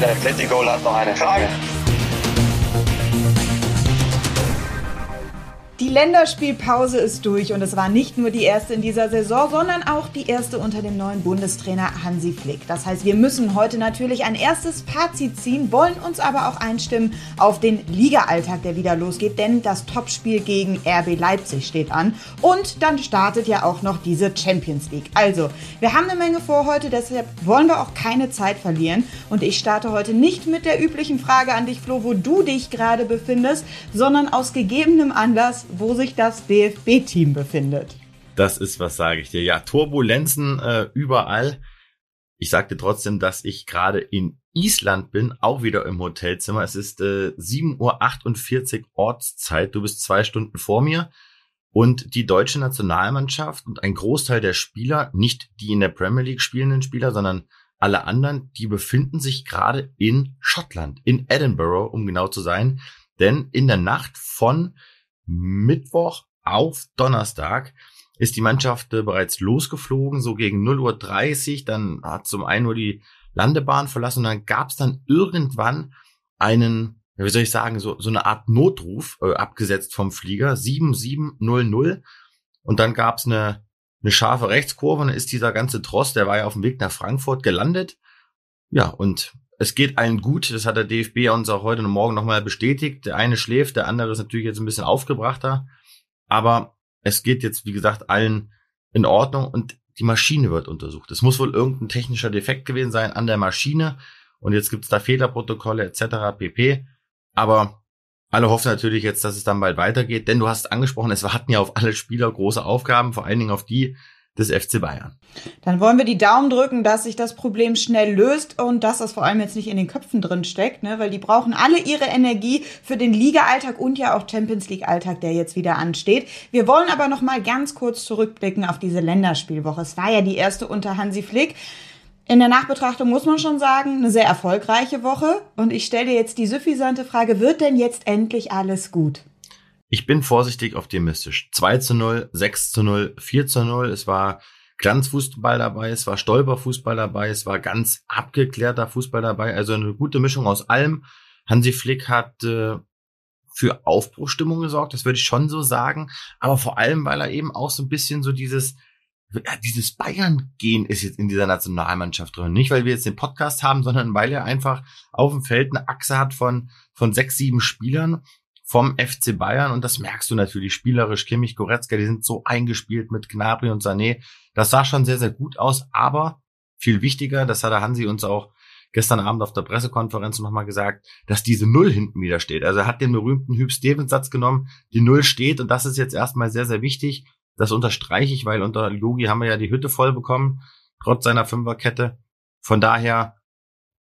Der Atletico hat noch eine Frage. Die Länderspielpause ist durch und es war nicht nur die erste in dieser Saison, sondern auch die erste unter dem neuen Bundestrainer Hansi Flick. Das heißt, wir müssen heute natürlich ein erstes Fazit ziehen, wollen uns aber auch einstimmen auf den Liga-Alltag, der wieder losgeht, denn das Topspiel gegen RB Leipzig steht an und dann startet ja auch noch diese Champions League. Also, wir haben eine Menge vor heute, deshalb wollen wir auch keine Zeit verlieren und ich starte heute nicht mit der üblichen Frage an dich, Flo, wo du dich gerade befindest, sondern aus gegebenem Anlass wo sich das DFB-Team befindet. Das ist, was sage ich dir. Ja, Turbulenzen äh, überall. Ich sagte trotzdem, dass ich gerade in Island bin, auch wieder im Hotelzimmer. Es ist äh, 7.48 Uhr Ortszeit. Du bist zwei Stunden vor mir. Und die deutsche Nationalmannschaft und ein Großteil der Spieler, nicht die in der Premier League spielenden Spieler, sondern alle anderen, die befinden sich gerade in Schottland, in Edinburgh, um genau zu sein. Denn in der Nacht von Mittwoch auf Donnerstag ist die Mannschaft äh, bereits losgeflogen, so gegen 0.30 Uhr. Dann hat zum einen nur die Landebahn verlassen und dann gab es dann irgendwann einen, wie soll ich sagen, so, so eine Art Notruf äh, abgesetzt vom Flieger, 7700. Und dann gab es eine, eine scharfe Rechtskurve und dann ist dieser ganze Tross, der war ja auf dem Weg nach Frankfurt gelandet. Ja, und es geht allen gut. Das hat der DFB uns auch heute und morgen nochmal bestätigt. Der eine schläft, der andere ist natürlich jetzt ein bisschen aufgebrachter. Aber es geht jetzt, wie gesagt, allen in Ordnung und die Maschine wird untersucht. Es muss wohl irgendein technischer Defekt gewesen sein an der Maschine. Und jetzt gibt's da Fehlerprotokolle etc. pp. Aber alle hoffen natürlich jetzt, dass es dann bald weitergeht, denn du hast angesprochen, es hatten ja auf alle Spieler große Aufgaben, vor allen Dingen auf die, des FC Bayern. Dann wollen wir die Daumen drücken, dass sich das Problem schnell löst und dass das vor allem jetzt nicht in den Köpfen drin steckt, ne? weil die brauchen alle ihre Energie für den Liga-Alltag und ja auch Champions League-Alltag, der jetzt wieder ansteht. Wir wollen aber noch mal ganz kurz zurückblicken auf diese Länderspielwoche. Es war ja die erste unter Hansi Flick. In der Nachbetrachtung muss man schon sagen, eine sehr erfolgreiche Woche. Und ich stelle jetzt die suffisante Frage, wird denn jetzt endlich alles gut? Ich bin vorsichtig optimistisch. 2 zu 0, 6 zu 0, 4 zu 0. Es war Glanzfußball dabei, es war Stolperfußball dabei, es war ganz abgeklärter Fußball dabei. Also eine gute Mischung aus allem. Hansi Flick hat äh, für Aufbruchstimmung gesorgt, das würde ich schon so sagen. Aber vor allem, weil er eben auch so ein bisschen so dieses dieses Bayern-Gehen ist jetzt in dieser Nationalmannschaft drin. Nicht, weil wir jetzt den Podcast haben, sondern weil er einfach auf dem Feld eine Achse hat von, von sechs, sieben Spielern, vom FC Bayern und das merkst du natürlich spielerisch. Kimmich, Goretzka, die sind so eingespielt mit Gnabry und Sané. Das sah schon sehr, sehr gut aus, aber viel wichtiger, das hat der Hansi uns auch gestern Abend auf der Pressekonferenz nochmal gesagt, dass diese Null hinten wieder steht. Also er hat den berühmten Hüb Stevens Satz genommen, die Null steht und das ist jetzt erstmal sehr, sehr wichtig. Das unterstreiche ich, weil unter Yogi haben wir ja die Hütte voll bekommen, trotz seiner Fünferkette. Von daher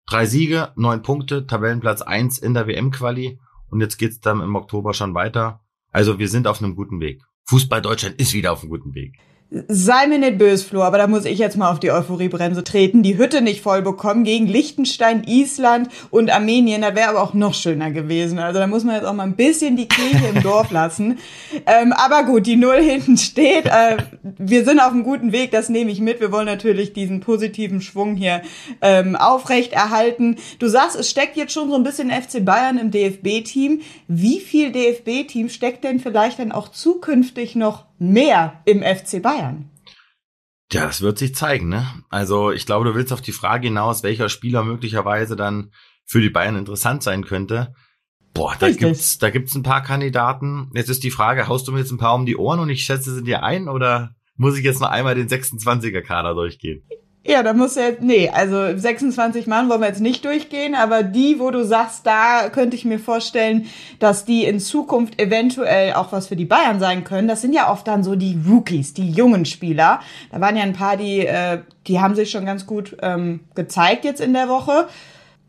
drei Siege, neun Punkte, Tabellenplatz eins in der WM-Quali und jetzt geht's dann im Oktober schon weiter. Also wir sind auf einem guten Weg. Fußball Deutschland ist wieder auf einem guten Weg. Sei mir nicht böse, Flo, aber da muss ich jetzt mal auf die Euphoriebremse treten. Die Hütte nicht voll bekommen gegen Liechtenstein, Island und Armenien. Das wäre aber auch noch schöner gewesen. Also da muss man jetzt auch mal ein bisschen die Kirche im Dorf lassen. Ähm, aber gut, die Null hinten steht. Äh, wir sind auf einem guten Weg, das nehme ich mit. Wir wollen natürlich diesen positiven Schwung hier ähm, aufrecht erhalten. Du sagst, es steckt jetzt schon so ein bisschen FC Bayern im DFB-Team. Wie viel DFB-Team steckt denn vielleicht dann auch zukünftig noch mehr im FC Bayern? Ja, das wird sich zeigen, ne? Also ich glaube, du willst auf die Frage hinaus, welcher Spieler möglicherweise dann für die Bayern interessant sein könnte. Boah, da Richtig. gibt's, da gibt's ein paar Kandidaten. Jetzt ist die Frage, haust du mir jetzt ein paar um die Ohren und ich schätze sie dir ein oder muss ich jetzt noch einmal den 26er Kader durchgehen? Ja, da muss ja, nee, also 26 Mann wollen wir jetzt nicht durchgehen, aber die, wo du sagst, da könnte ich mir vorstellen, dass die in Zukunft eventuell auch was für die Bayern sein können, das sind ja oft dann so die Rookies, die jungen Spieler. Da waren ja ein paar, die, äh, die haben sich schon ganz gut ähm, gezeigt jetzt in der Woche.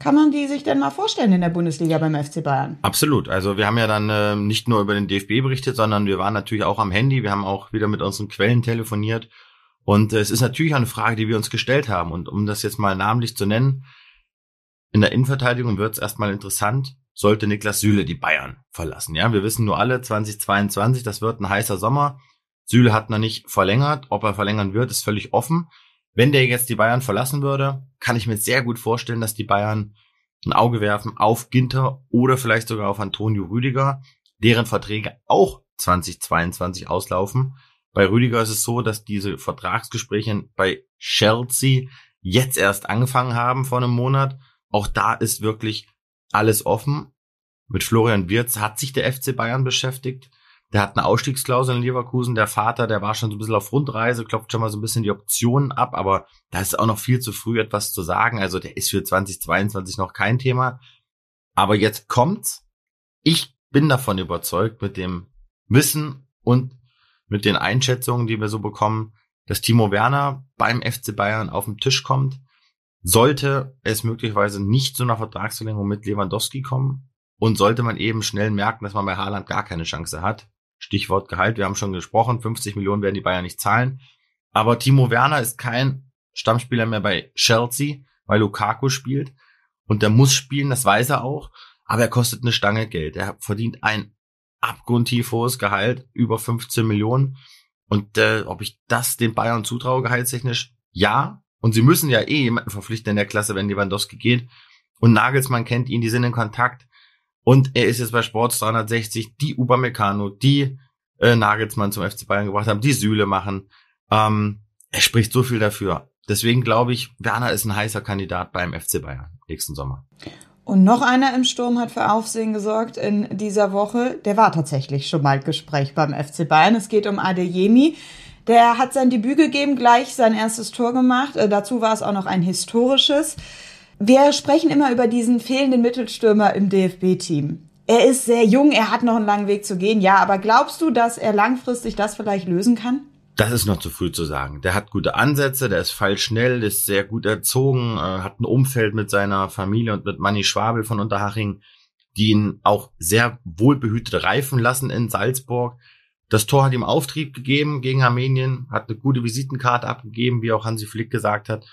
Kann man die sich denn mal vorstellen in der Bundesliga beim FC Bayern? Absolut. Also wir haben ja dann äh, nicht nur über den DFB berichtet, sondern wir waren natürlich auch am Handy. Wir haben auch wieder mit unseren Quellen telefoniert und äh, es ist natürlich eine Frage, die wir uns gestellt haben. Und um das jetzt mal namentlich zu nennen, in der Innenverteidigung wird es erstmal interessant, sollte Niklas Süle die Bayern verlassen. Ja, wir wissen nur alle, 2022, das wird ein heißer Sommer. Süle hat noch nicht verlängert. Ob er verlängern wird, ist völlig offen. Wenn der jetzt die Bayern verlassen würde, kann ich mir sehr gut vorstellen, dass die Bayern ein Auge werfen auf Ginter oder vielleicht sogar auf Antonio Rüdiger, deren Verträge auch 2022 auslaufen. Bei Rüdiger ist es so, dass diese Vertragsgespräche bei Chelsea jetzt erst angefangen haben vor einem Monat. Auch da ist wirklich alles offen. Mit Florian Wirz hat sich der FC Bayern beschäftigt. Der hat eine Ausstiegsklausel in Leverkusen. Der Vater, der war schon so ein bisschen auf Rundreise, klopft schon mal so ein bisschen die Optionen ab, aber da ist auch noch viel zu früh etwas zu sagen. Also der ist für 2022 noch kein Thema. Aber jetzt kommt's. Ich bin davon überzeugt, mit dem Wissen und mit den Einschätzungen, die wir so bekommen, dass Timo Werner beim FC Bayern auf den Tisch kommt. Sollte es möglicherweise nicht zu einer Vertragsverlängerung mit Lewandowski kommen und sollte man eben schnell merken, dass man bei Haaland gar keine Chance hat, Stichwort Gehalt, wir haben schon gesprochen, 50 Millionen werden die Bayern nicht zahlen. Aber Timo Werner ist kein Stammspieler mehr bei Chelsea, weil Lukaku spielt. Und der muss spielen, das weiß er auch. Aber er kostet eine Stange Geld. Er verdient ein abgrundtief hohes Gehalt, über 15 Millionen. Und äh, ob ich das den Bayern zutraue, gehaltstechnisch, ja. Und sie müssen ja eh jemanden verpflichten in der Klasse, wenn Lewandowski geht. Und Nagelsmann kennt ihn, die sind in Kontakt. Und er ist jetzt bei Sports 360, die Upamecano, die äh, Nagelsmann zum FC Bayern gebracht haben, die Sühle machen. Ähm, er spricht so viel dafür. Deswegen glaube ich, Werner ist ein heißer Kandidat beim FC Bayern nächsten Sommer. Und noch einer im Sturm hat für Aufsehen gesorgt in dieser Woche. Der war tatsächlich schon mal Gespräch beim FC Bayern. Es geht um Adeyemi. Der hat sein Debüt gegeben, gleich sein erstes Tor gemacht. Äh, dazu war es auch noch ein historisches. Wir sprechen immer über diesen fehlenden Mittelstürmer im DFB-Team. Er ist sehr jung, er hat noch einen langen Weg zu gehen, ja, aber glaubst du, dass er langfristig das vielleicht lösen kann? Das ist noch zu früh zu sagen. Der hat gute Ansätze, der ist fallschnell, ist sehr gut erzogen, äh, hat ein Umfeld mit seiner Familie und mit Manny Schwabel von Unterhaching, die ihn auch sehr wohlbehütet reifen lassen in Salzburg. Das Tor hat ihm Auftrieb gegeben gegen Armenien, hat eine gute Visitenkarte abgegeben, wie auch Hansi Flick gesagt hat.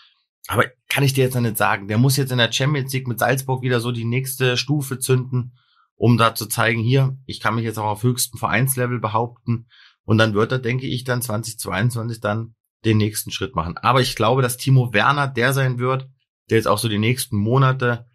Aber kann ich dir jetzt noch nicht sagen. Der muss jetzt in der Champions League mit Salzburg wieder so die nächste Stufe zünden, um da zu zeigen, hier, ich kann mich jetzt auch auf höchstem Vereinslevel behaupten. Und dann wird er, denke ich, dann 2022 dann den nächsten Schritt machen. Aber ich glaube, dass Timo Werner der sein wird, der jetzt auch so die nächsten Monate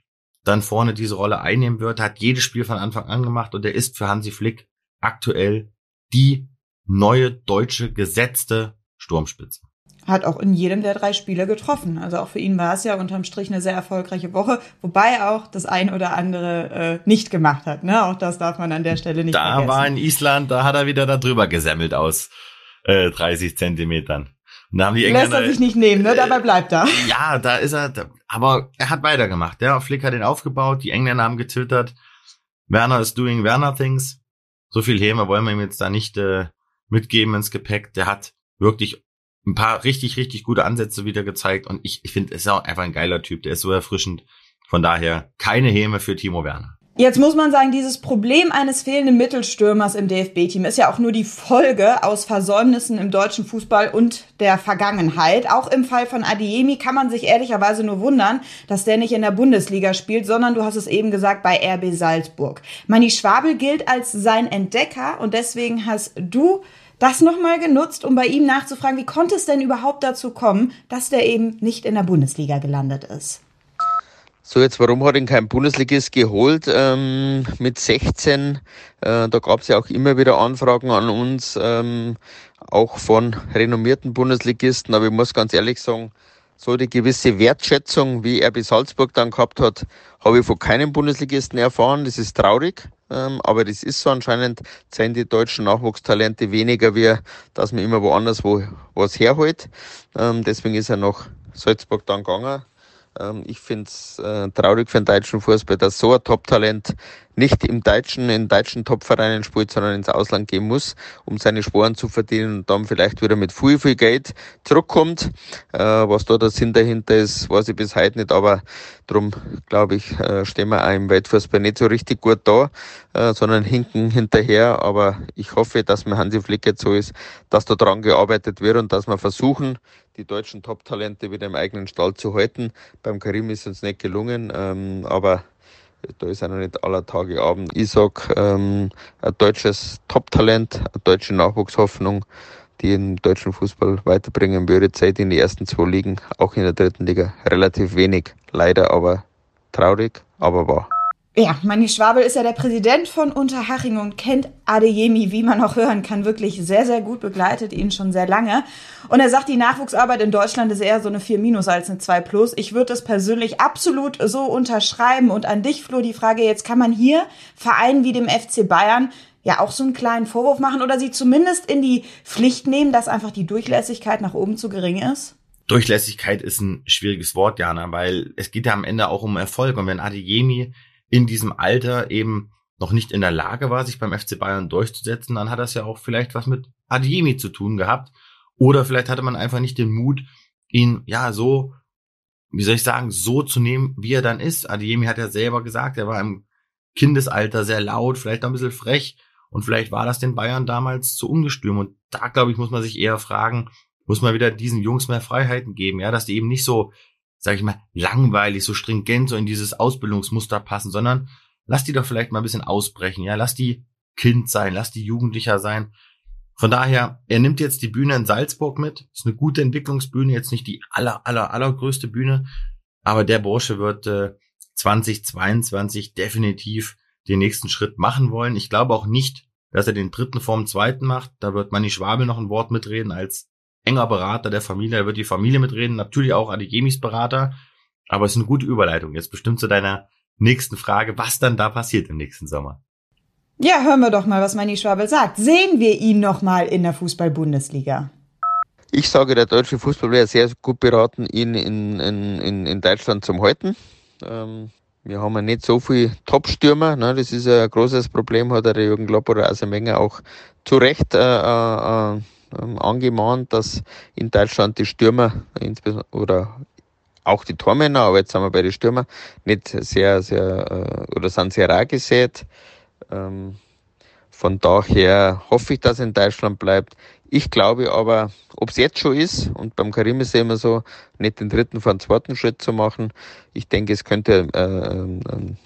dann vorne diese Rolle einnehmen wird, hat jedes Spiel von Anfang an gemacht und der ist für Hansi Flick aktuell die neue deutsche gesetzte Sturmspitze hat auch in jedem der drei Spiele getroffen. Also auch für ihn war es ja unterm Strich eine sehr erfolgreiche Woche, wobei er auch das ein oder andere äh, nicht gemacht hat. Ne? Auch das darf man an der Stelle nicht da vergessen. Da war in Island, da hat er wieder da drüber gesemmelt aus äh, 30 Zentimetern. da haben die Lässt er sich nicht nehmen, ne? Dabei bleibt er. Ja, da ist er, da, aber er hat weitergemacht. Der Flick hat ihn aufgebaut, die Engländer haben getwittert. Werner is doing Werner things. So viel Häme wollen wir ihm jetzt da nicht äh, mitgeben ins Gepäck. Der hat wirklich ein paar richtig, richtig gute Ansätze wieder gezeigt und ich, ich finde, es ist auch einfach ein geiler Typ, der ist so erfrischend. Von daher keine Häme für Timo Werner. Jetzt muss man sagen, dieses Problem eines fehlenden Mittelstürmers im DFB-Team ist ja auch nur die Folge aus Versäumnissen im deutschen Fußball und der Vergangenheit. Auch im Fall von Adiemi kann man sich ehrlicherweise nur wundern, dass der nicht in der Bundesliga spielt, sondern du hast es eben gesagt, bei RB Salzburg. Manni Schwabel gilt als sein Entdecker und deswegen hast du das nochmal genutzt, um bei ihm nachzufragen, wie konnte es denn überhaupt dazu kommen, dass der eben nicht in der Bundesliga gelandet ist? So, jetzt warum hat ihn kein Bundesligist geholt ähm, mit 16? Äh, da gab es ja auch immer wieder Anfragen an uns, ähm, auch von renommierten Bundesligisten. Aber ich muss ganz ehrlich sagen, so die gewisse Wertschätzung, wie er bis Salzburg dann gehabt hat, habe ich von keinem Bundesligisten erfahren. Das ist traurig, ähm, aber das ist so anscheinend, sind die deutschen Nachwuchstalente weniger, wie dass man immer woanders wo was herholt. Ähm, deswegen ist er nach Salzburg dann gegangen. Ähm, ich finde es äh, traurig für den deutschen Fußball, dass so ein Top-Talent nicht im deutschen, in deutschen Top-Vereinen spielt, sondern ins Ausland gehen muss, um seine Sporen zu verdienen und dann vielleicht wieder mit viel, viel Geld zurückkommt. Äh, was da der Sinn dahinter ist, weiß ich bis heute nicht, aber darum glaube ich, äh, stehen wir auch im Weltfußball nicht so richtig gut da, äh, sondern hinken hinterher. Aber ich hoffe, dass mir Hansi Flick jetzt so ist, dass da dran gearbeitet wird und dass wir versuchen, die deutschen Top-Talente wieder im eigenen Stall zu halten. Beim Karim ist uns nicht gelungen, ähm, aber da ist noch nicht aller Tage Abend. Ich sag, ähm, ein deutsches Top-Talent, eine deutsche Nachwuchshoffnung, die den deutschen Fußball weiterbringen würde. Zeit in die ersten zwei Ligen, auch in der dritten Liga relativ wenig, leider aber traurig. aber wahr. Ja, Manni Schwabel ist ja der Präsident von Unterhaching und kennt Adeyemi, wie man auch hören kann, wirklich sehr, sehr gut, begleitet ihn schon sehr lange. Und er sagt, die Nachwuchsarbeit in Deutschland ist eher so eine 4 minus als eine 2 plus. Ich würde das persönlich absolut so unterschreiben. Und an dich, Flo, die Frage, jetzt kann man hier Vereinen wie dem FC Bayern ja auch so einen kleinen Vorwurf machen oder sie zumindest in die Pflicht nehmen, dass einfach die Durchlässigkeit nach oben zu gering ist? Durchlässigkeit ist ein schwieriges Wort, Jana, weil es geht ja am Ende auch um Erfolg. Und wenn Adeyemi in diesem Alter eben noch nicht in der Lage war, sich beim FC Bayern durchzusetzen, dann hat das ja auch vielleicht was mit Adiemi zu tun gehabt. Oder vielleicht hatte man einfach nicht den Mut, ihn ja so, wie soll ich sagen, so zu nehmen, wie er dann ist. Adiemi hat ja selber gesagt, er war im Kindesalter sehr laut, vielleicht auch ein bisschen frech. Und vielleicht war das den Bayern damals zu ungestüm. Und da, glaube ich, muss man sich eher fragen, muss man wieder diesen Jungs mehr Freiheiten geben, ja, dass die eben nicht so sag ich mal, langweilig, so stringent, so in dieses Ausbildungsmuster passen, sondern lass die doch vielleicht mal ein bisschen ausbrechen, ja, lass die Kind sein, lass die Jugendlicher sein. Von daher, er nimmt jetzt die Bühne in Salzburg mit, ist eine gute Entwicklungsbühne, jetzt nicht die aller, aller, allergrößte Bühne, aber der Bursche wird äh, 2022 definitiv den nächsten Schritt machen wollen. Ich glaube auch nicht, dass er den dritten vorm zweiten macht. Da wird Manni Schwabel noch ein Wort mitreden als enger Berater der Familie, da wird die Familie mitreden, natürlich auch Adegemis Berater, aber es ist eine gute Überleitung. Jetzt bestimmt zu deiner nächsten Frage, was dann da passiert im nächsten Sommer. Ja, hören wir doch mal, was Manni Schwabel sagt. Sehen wir ihn noch mal in der Fußball-Bundesliga? Ich sage, der deutsche Fußball wäre sehr gut beraten, ihn in, in, in, in Deutschland zu halten. Ähm, wir haben ja nicht so viele Top-Stürmer. Ne? Das ist ein großes Problem, hat der Jürgen Klopp oder Asemenger auch zu Recht äh, äh, ähm, angemahnt, dass in Deutschland die Stürmer oder auch die Tormänner, aber jetzt sind wir bei den Stürmer, nicht sehr, sehr äh, oder sind sehr rar gesät. Ähm, von daher hoffe ich, dass in Deutschland bleibt. Ich glaube aber, ob es jetzt schon ist, und beim Karim ist es immer so, nicht den dritten vor den zweiten Schritt zu machen. Ich denke, es könnte äh, ein ein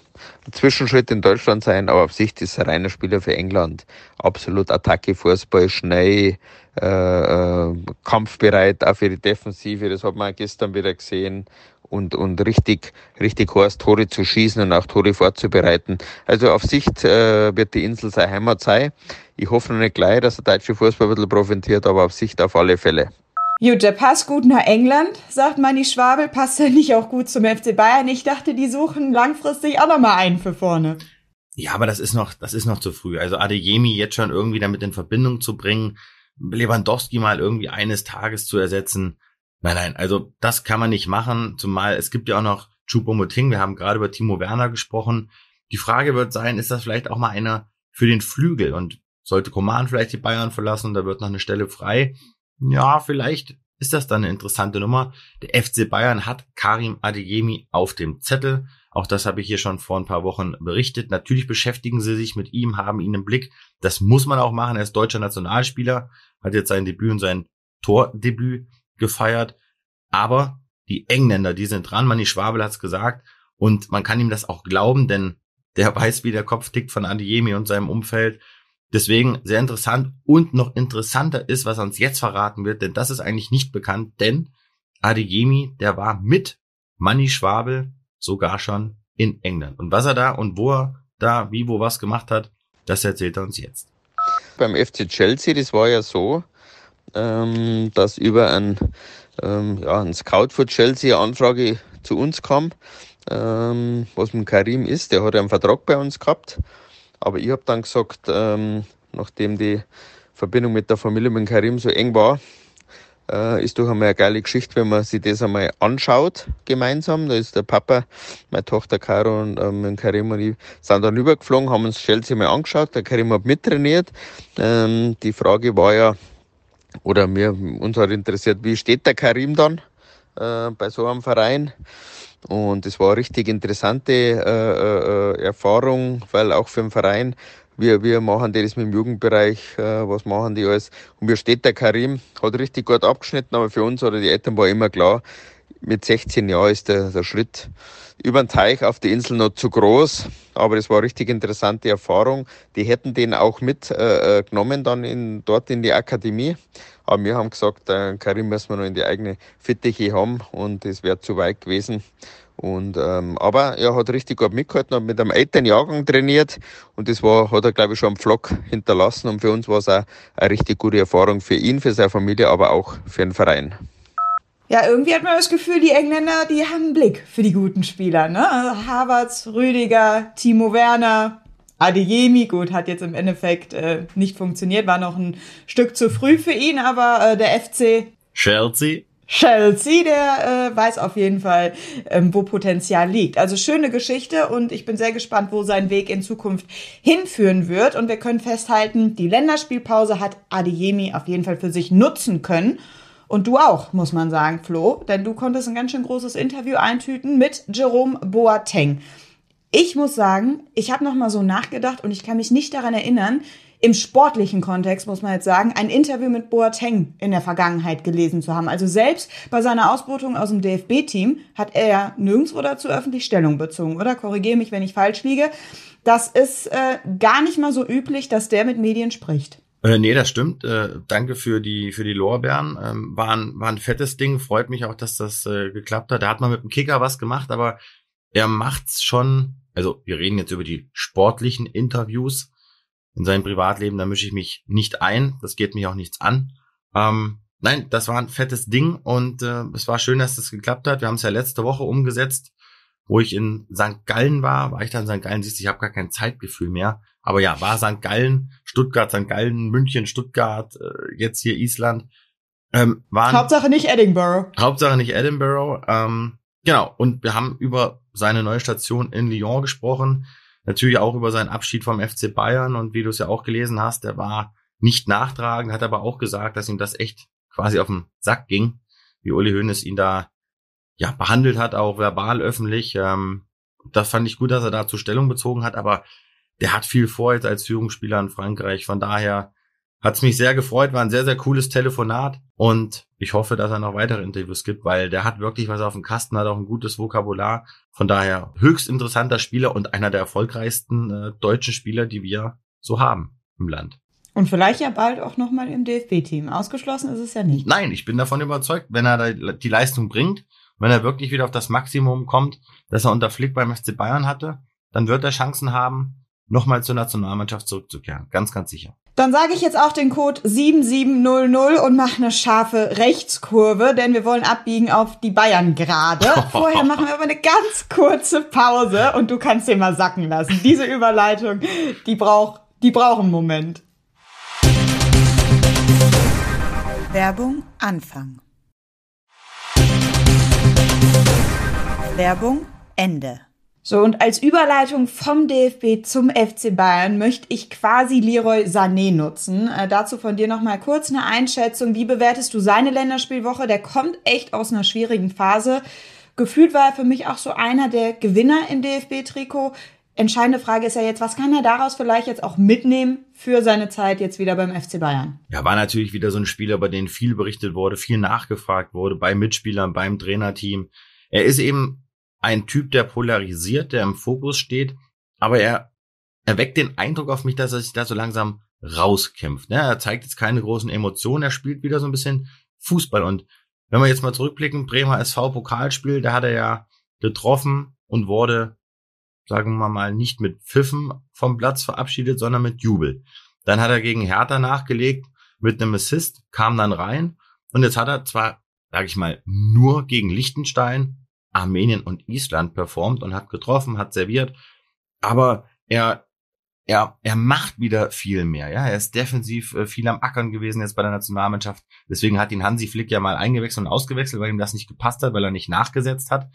Zwischenschritt in Deutschland sein, aber auf Sicht ist er reiner Spieler für England. Absolut Attacke, Fußball, schnell, äh, äh, kampfbereit, auch für die Defensive, das hat man gestern wieder gesehen. Und, und richtig, richtig heiß, Tore zu schießen und auch Tore vorzubereiten. Also auf Sicht äh, wird die Insel seine Heimat sein. Ich hoffe noch nicht gleich, dass der deutsche Fußball ein bisschen profitiert, aber auf Sicht auf alle Fälle. Gut, der passt gut nach England, sagt Manni Schwabel. Passt er nicht auch gut zum FC Bayern? Ich dachte, die suchen langfristig auch nochmal einen für vorne. Ja, aber das ist noch, das ist noch zu früh. Also Adeyemi jetzt schon irgendwie damit in Verbindung zu bringen, Lewandowski mal irgendwie eines Tages zu ersetzen. Nein, nein, also das kann man nicht machen, zumal es gibt ja auch noch Choupo-Moting. Wir haben gerade über Timo Werner gesprochen. Die Frage wird sein, ist das vielleicht auch mal einer für den Flügel? Und sollte Koman vielleicht die Bayern verlassen, da wird noch eine Stelle frei, ja, vielleicht ist das dann eine interessante Nummer. Der FC Bayern hat Karim Adeyemi auf dem Zettel. Auch das habe ich hier schon vor ein paar Wochen berichtet. Natürlich beschäftigen sie sich mit ihm, haben ihn im Blick. Das muss man auch machen. Er ist deutscher Nationalspieler, hat jetzt sein Debüt und sein Tordebüt gefeiert. Aber die Engländer, die sind dran. Manni Schwabel hat es gesagt. Und man kann ihm das auch glauben, denn der weiß, wie der Kopf tickt von Adeyemi und seinem Umfeld. Deswegen sehr interessant und noch interessanter ist, was uns jetzt verraten wird, denn das ist eigentlich nicht bekannt, denn Adeyemi, der war mit Manny Schwabel sogar schon in England. Und was er da und wo er da, wie, wo was gemacht hat, das erzählt er uns jetzt. Beim FC Chelsea, das war ja so, ähm, dass über ein, ähm, ja, ein Scout für Chelsea eine Anfrage zu uns kam, ähm, was mit Karim ist. Der hat einen Vertrag bei uns gehabt aber ich habe dann gesagt, ähm, nachdem die Verbindung mit der Familie mit Karim so eng war, äh, ist doch einmal eine geile Geschichte, wenn man sich das einmal anschaut gemeinsam. Da ist der Papa, meine Tochter Caro und ähm, Karim und ich sind dann rübergeflogen, haben uns Chelsea mal angeschaut. Der Karim hat mittrainiert. Ähm, die Frage war ja, oder mir, uns hat interessiert, wie steht der Karim dann äh, bei so einem Verein? Und es war eine richtig interessante äh, äh, Erfahrung, weil auch für den Verein, wir, wir machen das mit dem Jugendbereich, äh, was machen die alles. Und mir steht der Karim, hat richtig gut abgeschnitten, aber für uns oder die Eltern war immer klar, mit 16 Jahren ist der, der Schritt über den Teich auf die Insel noch zu groß. Aber es war eine richtig interessante Erfahrung. Die hätten den auch mitgenommen äh, dann in, dort in die Akademie. Aber wir haben gesagt, äh, Karim müssen wir noch in die eigene Fittiche haben und es wäre zu weit gewesen. Und, ähm, aber er hat richtig gut mitgehalten, hat mit einem älteren Jahrgang trainiert und das war, hat er, glaube ich, schon am Vlog hinterlassen. Und für uns war es auch eine richtig gute Erfahrung für ihn, für seine Familie, aber auch für den Verein. Ja, irgendwie hat man das Gefühl, die Engländer, die haben einen Blick für die guten Spieler. Ne? Also Havertz, Rüdiger, Timo Werner, Adeyemi, gut, hat jetzt im Endeffekt äh, nicht funktioniert, war noch ein Stück zu früh für ihn, aber äh, der FC Chelsea. Chelsea, der äh, weiß auf jeden Fall, ähm, wo Potenzial liegt. Also schöne Geschichte und ich bin sehr gespannt, wo sein Weg in Zukunft hinführen wird. Und wir können festhalten, die Länderspielpause hat Adeyemi auf jeden Fall für sich nutzen können. Und du auch, muss man sagen, Flo, denn du konntest ein ganz schön großes Interview eintüten mit Jerome Boateng. Ich muss sagen, ich habe noch mal so nachgedacht und ich kann mich nicht daran erinnern, im sportlichen Kontext muss man jetzt sagen, ein Interview mit Boateng in der Vergangenheit gelesen zu haben. Also selbst bei seiner Ausbrutung aus dem DFB-Team hat er ja nirgendwo dazu öffentlich Stellung bezogen, oder? Korrigiere mich, wenn ich falsch liege. Das ist äh, gar nicht mal so üblich, dass der mit Medien spricht. Äh, nee, das stimmt. Äh, danke für die für die Lorbeeren. Ähm, war, ein, war ein fettes Ding. Freut mich auch, dass das äh, geklappt hat. Da hat man mit dem Kicker was gemacht, aber er macht's schon. Also wir reden jetzt über die sportlichen Interviews in seinem Privatleben. Da mische ich mich nicht ein. Das geht mich auch nichts an. Ähm, nein, das war ein fettes Ding und äh, es war schön, dass das geklappt hat. Wir haben es ja letzte Woche umgesetzt, wo ich in St. Gallen war. War ich da in St. Gallen? Siehst ich habe gar kein Zeitgefühl mehr. Aber ja, war St. Gallen, Stuttgart, St. Gallen, München, Stuttgart, äh, jetzt hier Island. Ähm, waren Hauptsache nicht Edinburgh. Hauptsache nicht Edinburgh. Ähm, genau, und wir haben über seine neue Station in Lyon gesprochen. Natürlich auch über seinen Abschied vom FC Bayern. Und wie du es ja auch gelesen hast, der war nicht nachtragend, hat aber auch gesagt, dass ihm das echt quasi auf den Sack ging, wie Uli Hoeneß ihn da ja behandelt hat, auch verbal öffentlich. Ähm, das fand ich gut, dass er dazu Stellung bezogen hat, aber der hat viel vor jetzt als Führungsspieler in Frankreich. Von daher hat's mich sehr gefreut, war ein sehr, sehr cooles Telefonat und ich hoffe, dass er noch weitere Interviews gibt, weil der hat wirklich was auf dem Kasten, hat auch ein gutes Vokabular. Von daher höchst interessanter Spieler und einer der erfolgreichsten äh, deutschen Spieler, die wir so haben im Land. Und vielleicht ja bald auch nochmal im DFB-Team. Ausgeschlossen ist es ja nicht. Nein, ich bin davon überzeugt, wenn er die Leistung bringt, wenn er wirklich wieder auf das Maximum kommt, das er unter Flick beim FC Bayern hatte, dann wird er Chancen haben, nochmal zur Nationalmannschaft zurückzukehren. Ganz, ganz sicher. Dann sage ich jetzt auch den Code 7700 und mache eine scharfe Rechtskurve, denn wir wollen abbiegen auf die Bayern gerade. Vorher machen wir aber eine ganz kurze Pause und du kannst den mal sacken lassen. Diese Überleitung, die braucht, die braucht einen Moment. Werbung Anfang. Werbung Ende. So, und als Überleitung vom DFB zum FC Bayern möchte ich quasi Leroy Sané nutzen. Äh, dazu von dir nochmal kurz eine Einschätzung. Wie bewertest du seine Länderspielwoche? Der kommt echt aus einer schwierigen Phase. Gefühlt war er für mich auch so einer der Gewinner im DFB-Trikot. Entscheidende Frage ist ja jetzt, was kann er daraus vielleicht jetzt auch mitnehmen für seine Zeit jetzt wieder beim FC Bayern? Ja, war natürlich wieder so ein Spieler, über den viel berichtet wurde, viel nachgefragt wurde bei Mitspielern, beim Trainerteam. Er ist eben ein Typ, der polarisiert, der im Fokus steht, aber er erweckt den Eindruck auf mich, dass er sich da so langsam rauskämpft. Ne? Er zeigt jetzt keine großen Emotionen, er spielt wieder so ein bisschen Fußball. Und wenn wir jetzt mal zurückblicken, Bremer SV Pokalspiel, da hat er ja getroffen und wurde, sagen wir mal, nicht mit Pfiffen vom Platz verabschiedet, sondern mit Jubel. Dann hat er gegen Hertha nachgelegt mit einem Assist, kam dann rein und jetzt hat er zwar, sage ich mal, nur gegen Liechtenstein Armenien und Island performt und hat getroffen, hat serviert, aber er er, er macht wieder viel mehr, ja. Er ist defensiv äh, viel am Ackern gewesen jetzt bei der Nationalmannschaft. Deswegen hat ihn Hansi Flick ja mal eingewechselt und ausgewechselt, weil ihm das nicht gepasst hat, weil er nicht nachgesetzt hat.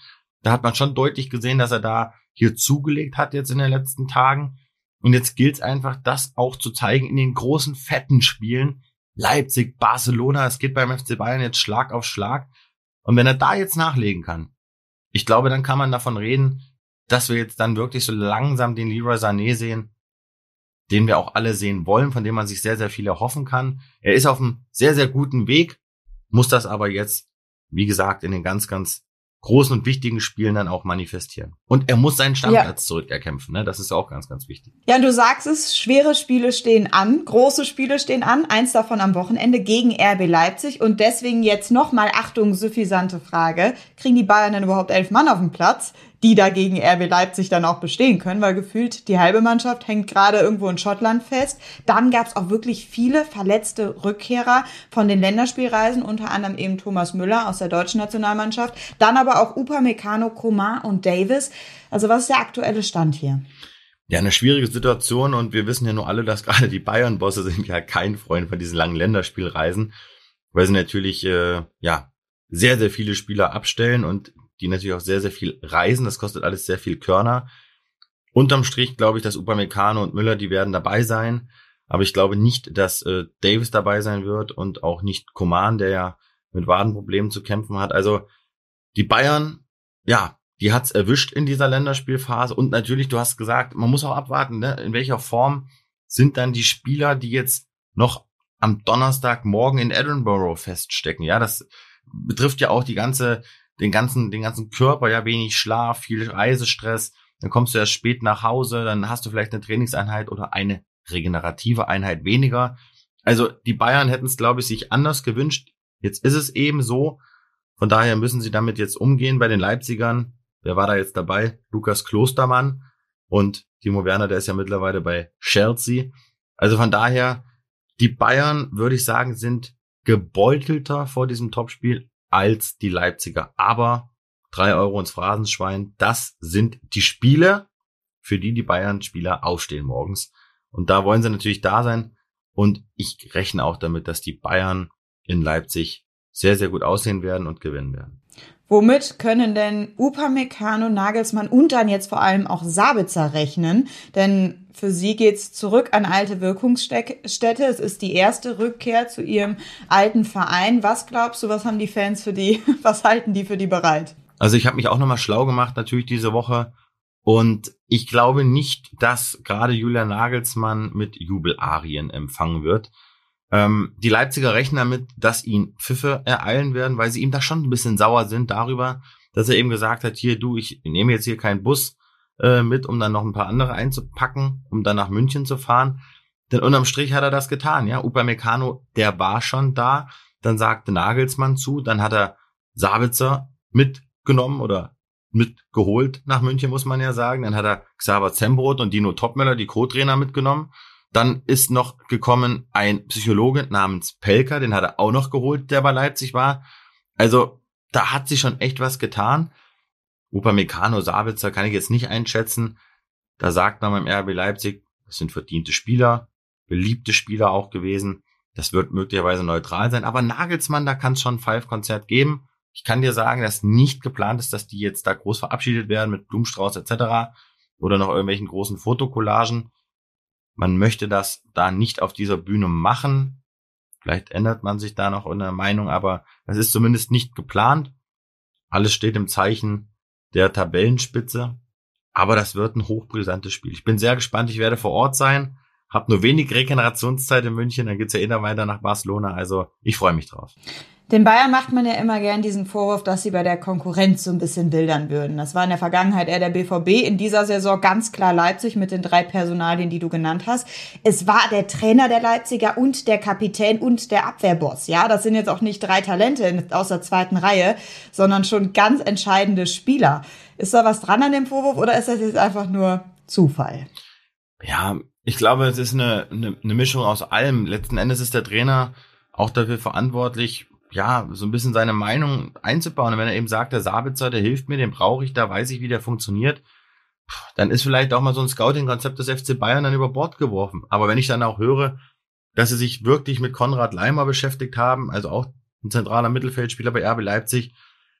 Da hat man schon deutlich gesehen, dass er da hier zugelegt hat jetzt in den letzten Tagen. Und jetzt gilt es einfach, das auch zu zeigen in den großen, fetten Spielen. Leipzig, Barcelona, es geht beim FC Bayern jetzt Schlag auf Schlag. Und wenn er da jetzt nachlegen kann, ich glaube, dann kann man davon reden, dass wir jetzt dann wirklich so langsam den Leroy Sané sehen, den wir auch alle sehen wollen, von dem man sich sehr, sehr viel erhoffen kann. Er ist auf einem sehr, sehr guten Weg, muss das aber jetzt, wie gesagt, in den ganz, ganz großen und wichtigen Spielen dann auch manifestieren. Und er muss seinen Stammplatz ja. zurückerkämpfen. Ne? Das ist auch ganz, ganz wichtig. Ja, und du sagst es, schwere Spiele stehen an, große Spiele stehen an, eins davon am Wochenende gegen RB Leipzig. Und deswegen jetzt nochmal, Achtung, suffisante Frage, kriegen die Bayern denn überhaupt elf Mann auf dem Platz? Die dagegen RB Leipzig dann auch bestehen können, weil gefühlt die halbe Mannschaft hängt gerade irgendwo in Schottland fest. Dann gab es auch wirklich viele verletzte Rückkehrer von den Länderspielreisen, unter anderem eben Thomas Müller aus der deutschen Nationalmannschaft, dann aber auch Upamecano, Komar und Davis. Also was ist der aktuelle Stand hier? Ja, eine schwierige Situation und wir wissen ja nur alle, dass gerade die Bayern-Bosse sind ja kein Freund von diesen langen Länderspielreisen, weil sie natürlich äh, ja sehr, sehr viele Spieler abstellen und die natürlich auch sehr, sehr viel reisen. Das kostet alles sehr viel Körner. Unterm Strich glaube ich, dass Upamecano und Müller, die werden dabei sein. Aber ich glaube nicht, dass äh, Davis dabei sein wird und auch nicht Koman, der ja mit Wadenproblemen zu kämpfen hat. Also die Bayern, ja, die hat's erwischt in dieser Länderspielphase. Und natürlich, du hast gesagt, man muss auch abwarten, ne? in welcher Form sind dann die Spieler, die jetzt noch am Donnerstagmorgen in Edinburgh feststecken. Ja, das betrifft ja auch die ganze den ganzen, den ganzen Körper, ja, wenig Schlaf, viel Reisestress, dann kommst du erst spät nach Hause, dann hast du vielleicht eine Trainingseinheit oder eine regenerative Einheit weniger. Also die Bayern hätten es, glaube ich, sich anders gewünscht. Jetzt ist es eben so. Von daher müssen sie damit jetzt umgehen bei den Leipzigern. Wer war da jetzt dabei? Lukas Klostermann und Timo Werner, der ist ja mittlerweile bei Chelsea. Also von daher, die Bayern, würde ich sagen, sind gebeutelter vor diesem Topspiel als die Leipziger. Aber drei Euro ins Phrasenschwein, das sind die Spiele, für die die Bayern-Spieler aufstehen morgens. Und da wollen sie natürlich da sein. Und ich rechne auch damit, dass die Bayern in Leipzig sehr, sehr gut aussehen werden und gewinnen werden. Womit können denn Upamecano, Nagelsmann und dann jetzt vor allem auch Sabitzer rechnen? Denn für sie geht's zurück an alte Wirkungsstätte. Es ist die erste Rückkehr zu ihrem alten Verein. Was glaubst du, was haben die Fans für die, was halten die für die bereit? Also ich habe mich auch nochmal schlau gemacht, natürlich diese Woche. Und ich glaube nicht, dass gerade Julian Nagelsmann mit Jubelarien empfangen wird. Ähm, die Leipziger rechnen damit, dass ihn Pfiffe ereilen werden, weil sie ihm da schon ein bisschen sauer sind darüber, dass er eben gesagt hat, hier du, ich nehme jetzt hier keinen Bus äh, mit, um dann noch ein paar andere einzupacken, um dann nach München zu fahren. Denn unterm Strich hat er das getan, ja. Upamecano, der war schon da. Dann sagte Nagelsmann zu, dann hat er Sabitzer mitgenommen oder mitgeholt nach München, muss man ja sagen. Dann hat er Xaver Zembrot und Dino Topmöller, die Co-Trainer, mitgenommen. Dann ist noch gekommen ein Psychologe namens Pelker, den hat er auch noch geholt, der bei Leipzig war. Also da hat sich schon echt was getan. Upamecano, Sabitzer kann ich jetzt nicht einschätzen. Da sagt man beim RB Leipzig, das sind verdiente Spieler, beliebte Spieler auch gewesen. Das wird möglicherweise neutral sein. Aber Nagelsmann, da kann es schon ein Five-Konzert geben. Ich kann dir sagen, dass nicht geplant ist, dass die jetzt da groß verabschiedet werden mit Blumenstrauß etc. oder noch irgendwelchen großen Fotokollagen. Man möchte das da nicht auf dieser Bühne machen. Vielleicht ändert man sich da noch in der Meinung, aber das ist zumindest nicht geplant. Alles steht im Zeichen der Tabellenspitze. Aber das wird ein hochbrisantes Spiel. Ich bin sehr gespannt. Ich werde vor Ort sein. Hab nur wenig Regenerationszeit in München. Dann geht's ja eh weiter nach Barcelona. Also ich freue mich drauf. Den Bayern macht man ja immer gern diesen Vorwurf, dass sie bei der Konkurrenz so ein bisschen bildern würden. Das war in der Vergangenheit eher der BVB, in dieser Saison ganz klar Leipzig mit den drei Personalien, die du genannt hast. Es war der Trainer der Leipziger und der Kapitän und der Abwehrboss. Ja, das sind jetzt auch nicht drei Talente aus der zweiten Reihe, sondern schon ganz entscheidende Spieler. Ist da was dran an dem Vorwurf oder ist das jetzt einfach nur Zufall? Ja, ich glaube, es ist eine, eine, eine Mischung aus allem. Letzten Endes ist der Trainer auch dafür verantwortlich, ja, so ein bisschen seine Meinung einzubauen. Und wenn er eben sagt, der Sabitzer, der hilft mir, den brauche ich, da weiß ich, wie der funktioniert, dann ist vielleicht auch mal so ein Scouting-Konzept des FC Bayern dann über Bord geworfen. Aber wenn ich dann auch höre, dass sie sich wirklich mit Konrad Leimer beschäftigt haben, also auch ein zentraler Mittelfeldspieler bei RB Leipzig,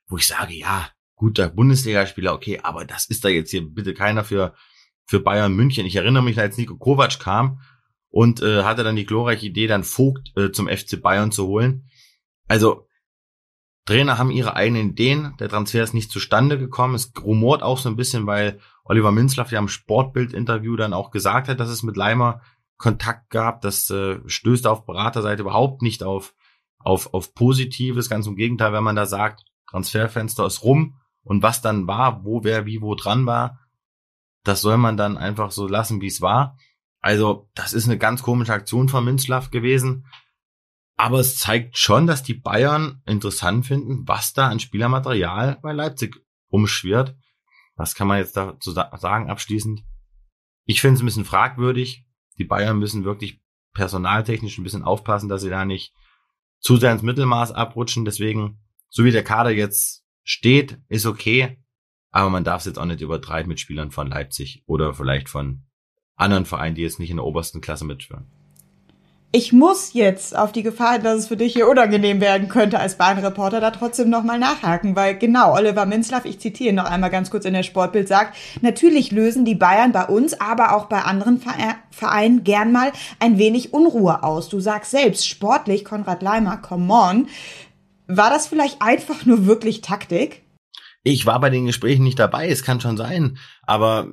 wo ich sage, ja, guter Bundesligaspieler, okay, aber das ist da jetzt hier bitte keiner für, für Bayern München. Ich erinnere mich, als Nico Kovac kam und äh, hatte dann die glorreiche Idee, dann Vogt äh, zum FC Bayern zu holen. Also Trainer haben ihre eigenen Ideen. Der Transfer ist nicht zustande gekommen. Es rumort auch so ein bisschen, weil Oliver Minzlaff ja im Sportbild-Interview dann auch gesagt hat, dass es mit Leimer Kontakt gab. Das äh, stößt auf Beraterseite überhaupt nicht auf, auf, auf Positives. Ganz im Gegenteil, wenn man da sagt, Transferfenster ist rum Und was dann war, wo wer wie wo dran war, das soll man dann einfach so lassen, wie es war. Also, das ist eine ganz komische Aktion von Münzlaff gewesen. Aber es zeigt schon, dass die Bayern interessant finden, was da an Spielermaterial bei Leipzig umschwirrt. Was kann man jetzt dazu sagen abschließend? Ich finde es ein bisschen fragwürdig. Die Bayern müssen wirklich personaltechnisch ein bisschen aufpassen, dass sie da nicht zu sehr ins Mittelmaß abrutschen. Deswegen, so wie der Kader jetzt steht, ist okay. Aber man darf es jetzt auch nicht übertreiben mit Spielern von Leipzig oder vielleicht von anderen Vereinen, die jetzt nicht in der obersten Klasse mitschwören. Ich muss jetzt auf die Gefahr, dass es für dich hier unangenehm werden könnte als Bahnreporter, da trotzdem nochmal nachhaken, weil genau, Oliver Minzlaff, ich zitiere noch einmal ganz kurz in der Sportbild, sagt, natürlich lösen die Bayern bei uns, aber auch bei anderen Vereinen gern mal ein wenig Unruhe aus. Du sagst selbst, sportlich, Konrad Leimer, come on. War das vielleicht einfach nur wirklich Taktik? Ich war bei den Gesprächen nicht dabei, es kann schon sein, aber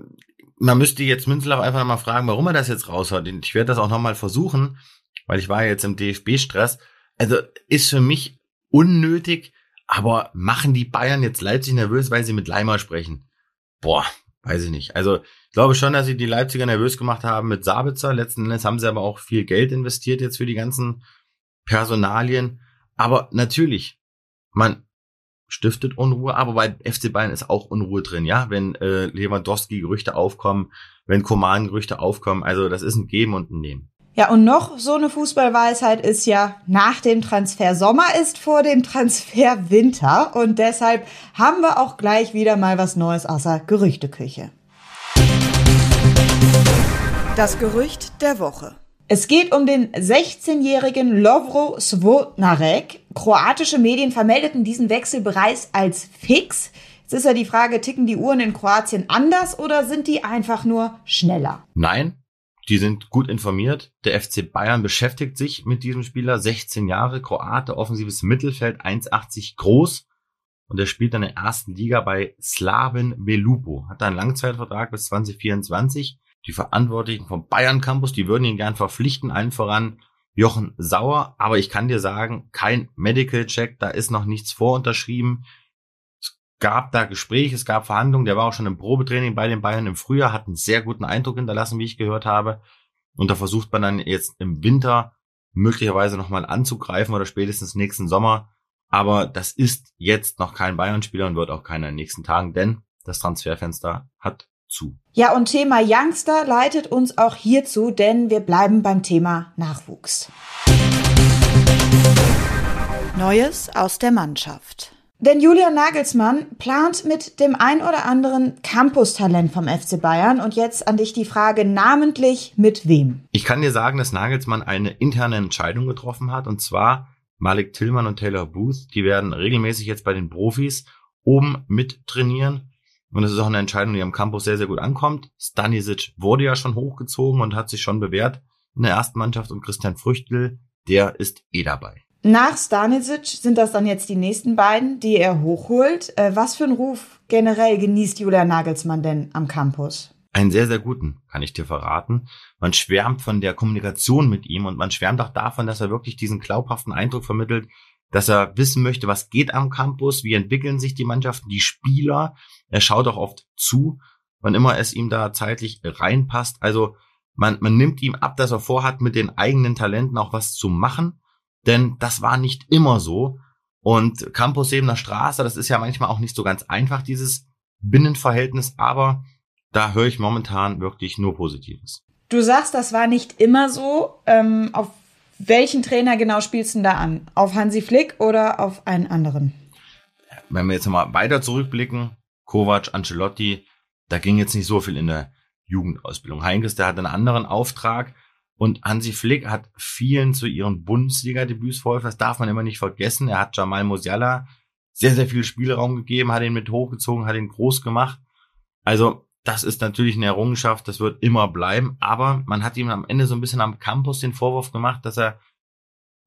man müsste jetzt Münzlaff einfach mal fragen, warum er das jetzt raushaut. Ich werde das auch nochmal versuchen, weil ich war jetzt im DFB-Stress. Also ist für mich unnötig, aber machen die Bayern jetzt Leipzig nervös, weil sie mit Leimer sprechen? Boah, weiß ich nicht. Also ich glaube schon, dass sie die Leipziger nervös gemacht haben mit Sabitzer. Letzten Endes haben sie aber auch viel Geld investiert jetzt für die ganzen Personalien. Aber natürlich, man stiftet Unruhe, aber bei FC Bayern ist auch Unruhe drin, ja, wenn äh, Lewandowski Gerüchte aufkommen, wenn Koman Gerüchte aufkommen, also das ist ein Geben und ein Nehmen. Ja, und noch so eine Fußballweisheit ist ja, nach dem Transfer Sommer ist vor dem Transfer Winter und deshalb haben wir auch gleich wieder mal was Neues außer Gerüchteküche. Das Gerücht der Woche. Es geht um den 16-jährigen Lovro Svonarek. Kroatische Medien vermeldeten diesen Wechsel bereits als fix. Jetzt ist ja die Frage, ticken die Uhren in Kroatien anders oder sind die einfach nur schneller? Nein, die sind gut informiert. Der FC Bayern beschäftigt sich mit diesem Spieler. 16 Jahre, Kroate, offensives Mittelfeld, 1,80 groß. Und er spielt in der ersten Liga bei Slaven Belupo. Hat einen Langzeitvertrag bis 2024 die Verantwortlichen vom Bayern Campus, die würden ihn gern verpflichten, allen voran Jochen Sauer. Aber ich kann dir sagen, kein Medical Check, da ist noch nichts vorunterschrieben. Gab da Gespräche, es gab Verhandlungen. Der war auch schon im Probetraining bei den Bayern im Frühjahr, hat einen sehr guten Eindruck hinterlassen, wie ich gehört habe. Und da versucht man dann jetzt im Winter möglicherweise nochmal anzugreifen oder spätestens nächsten Sommer. Aber das ist jetzt noch kein Bayern-Spieler und wird auch keiner in den nächsten Tagen, denn das Transferfenster hat zu. Ja, und Thema Youngster leitet uns auch hierzu, denn wir bleiben beim Thema Nachwuchs. Neues aus der Mannschaft. Denn Julian Nagelsmann plant mit dem ein oder anderen Campus-Talent vom FC Bayern. Und jetzt an dich die Frage namentlich mit wem? Ich kann dir sagen, dass Nagelsmann eine interne Entscheidung getroffen hat. Und zwar Malik Tillmann und Taylor Booth. Die werden regelmäßig jetzt bei den Profis oben mit trainieren. Und das ist auch eine Entscheidung, die am Campus sehr, sehr gut ankommt. Stanisic wurde ja schon hochgezogen und hat sich schon bewährt in der ersten Mannschaft und Christian Früchtel, der ist eh dabei. Nach Stanisic sind das dann jetzt die nächsten beiden, die er hochholt. Äh, was für einen Ruf generell genießt Julian Nagelsmann denn am Campus? Einen sehr, sehr guten, kann ich dir verraten. Man schwärmt von der Kommunikation mit ihm und man schwärmt auch davon, dass er wirklich diesen glaubhaften Eindruck vermittelt, dass er wissen möchte, was geht am Campus, wie entwickeln sich die Mannschaften, die Spieler. Er schaut auch oft zu, wann immer es ihm da zeitlich reinpasst. Also man, man nimmt ihm ab, dass er vorhat, mit den eigenen Talenten auch was zu machen, denn das war nicht immer so. Und Campus Ebener Straße, das ist ja manchmal auch nicht so ganz einfach, dieses Binnenverhältnis, aber da höre ich momentan wirklich nur Positives. Du sagst, das war nicht immer so. Ähm, auf welchen Trainer genau spielst du denn da an? Auf Hansi Flick oder auf einen anderen? Wenn wir jetzt mal weiter zurückblicken, Kovac, Ancelotti, da ging jetzt nicht so viel in der Jugendausbildung. Heinkes, der hat einen anderen Auftrag und Hansi Flick hat vielen zu ihren Bundesliga-Debüts verholfen. Das darf man immer nicht vergessen. Er hat Jamal Musiala sehr, sehr viel Spielraum gegeben, hat ihn mit hochgezogen, hat ihn groß gemacht. Also das ist natürlich eine Errungenschaft, das wird immer bleiben, aber man hat ihm am Ende so ein bisschen am Campus den Vorwurf gemacht, dass er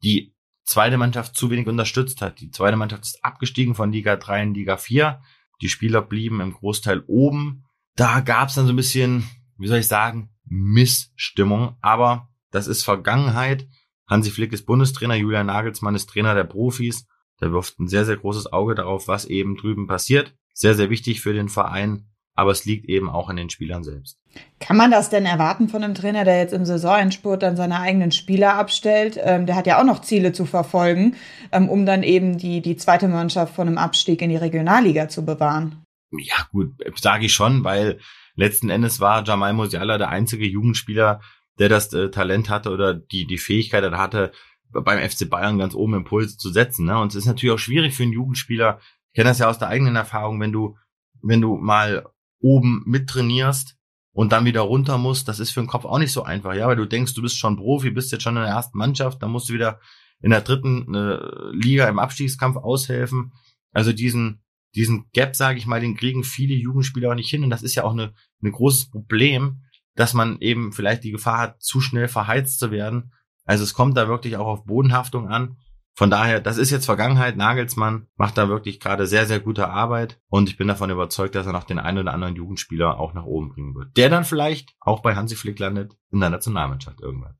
die zweite Mannschaft zu wenig unterstützt hat. Die zweite Mannschaft ist abgestiegen von Liga 3 in Liga 4. Die Spieler blieben im Großteil oben. Da gab es dann so ein bisschen, wie soll ich sagen, Missstimmung, aber das ist Vergangenheit. Hansi Flick ist Bundestrainer, Julian Nagelsmann ist Trainer der Profis. Der wirft ein sehr, sehr großes Auge darauf, was eben drüben passiert sehr, sehr wichtig für den Verein. Aber es liegt eben auch an den Spielern selbst. Kann man das denn erwarten von einem Trainer, der jetzt im Saisonendspurt dann seine eigenen Spieler abstellt? Ähm, der hat ja auch noch Ziele zu verfolgen, ähm, um dann eben die, die zweite Mannschaft von einem Abstieg in die Regionalliga zu bewahren. Ja, gut, sage ich schon, weil letzten Endes war Jamal Musiala der einzige Jugendspieler, der das äh, Talent hatte oder die, die Fähigkeit hatte, beim FC Bayern ganz oben Impuls zu setzen. Ne? Und es ist natürlich auch schwierig für einen Jugendspieler. Ich kenne das ja aus der eigenen Erfahrung, wenn du, wenn du mal oben mittrainierst und dann wieder runter musst, das ist für den Kopf auch nicht so einfach, ja, weil du denkst, du bist schon Profi, bist jetzt schon in der ersten Mannschaft, dann musst du wieder in der dritten äh, Liga im Abstiegskampf aushelfen. Also diesen, diesen Gap, sage ich mal, den kriegen viele Jugendspieler auch nicht hin und das ist ja auch ein eine großes Problem, dass man eben vielleicht die Gefahr hat, zu schnell verheizt zu werden. Also es kommt da wirklich auch auf Bodenhaftung an. Von daher, das ist jetzt Vergangenheit. Nagelsmann macht da wirklich gerade sehr, sehr gute Arbeit. Und ich bin davon überzeugt, dass er noch den einen oder anderen Jugendspieler auch nach oben bringen wird. Der dann vielleicht auch bei Hansi Flick landet in der Nationalmannschaft irgendwann.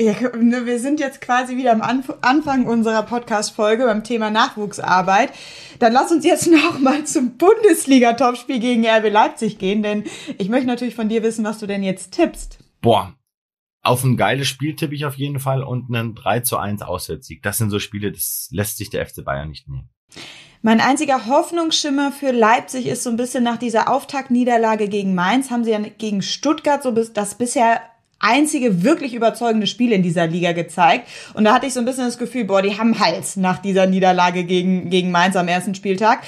Ja, ne, wir sind jetzt quasi wieder am Anf Anfang unserer Podcast-Folge beim Thema Nachwuchsarbeit. Dann lass uns jetzt noch mal zum Bundesliga-Topspiel gegen RB Leipzig gehen, denn ich möchte natürlich von dir wissen, was du denn jetzt tippst. Boah, auf ein geiles Spiel tippe ich auf jeden Fall und einen 3 zu 1 Auswärtssieg. Das sind so Spiele, das lässt sich der FC Bayern nicht nehmen. Mein einziger Hoffnungsschimmer für Leipzig ist so ein bisschen nach dieser Auftaktniederlage gegen Mainz, haben sie ja gegen Stuttgart so das bisher einzige wirklich überzeugende Spiel in dieser Liga gezeigt. Und da hatte ich so ein bisschen das Gefühl, boah, die haben Hals nach dieser Niederlage gegen, gegen Mainz am ersten Spieltag.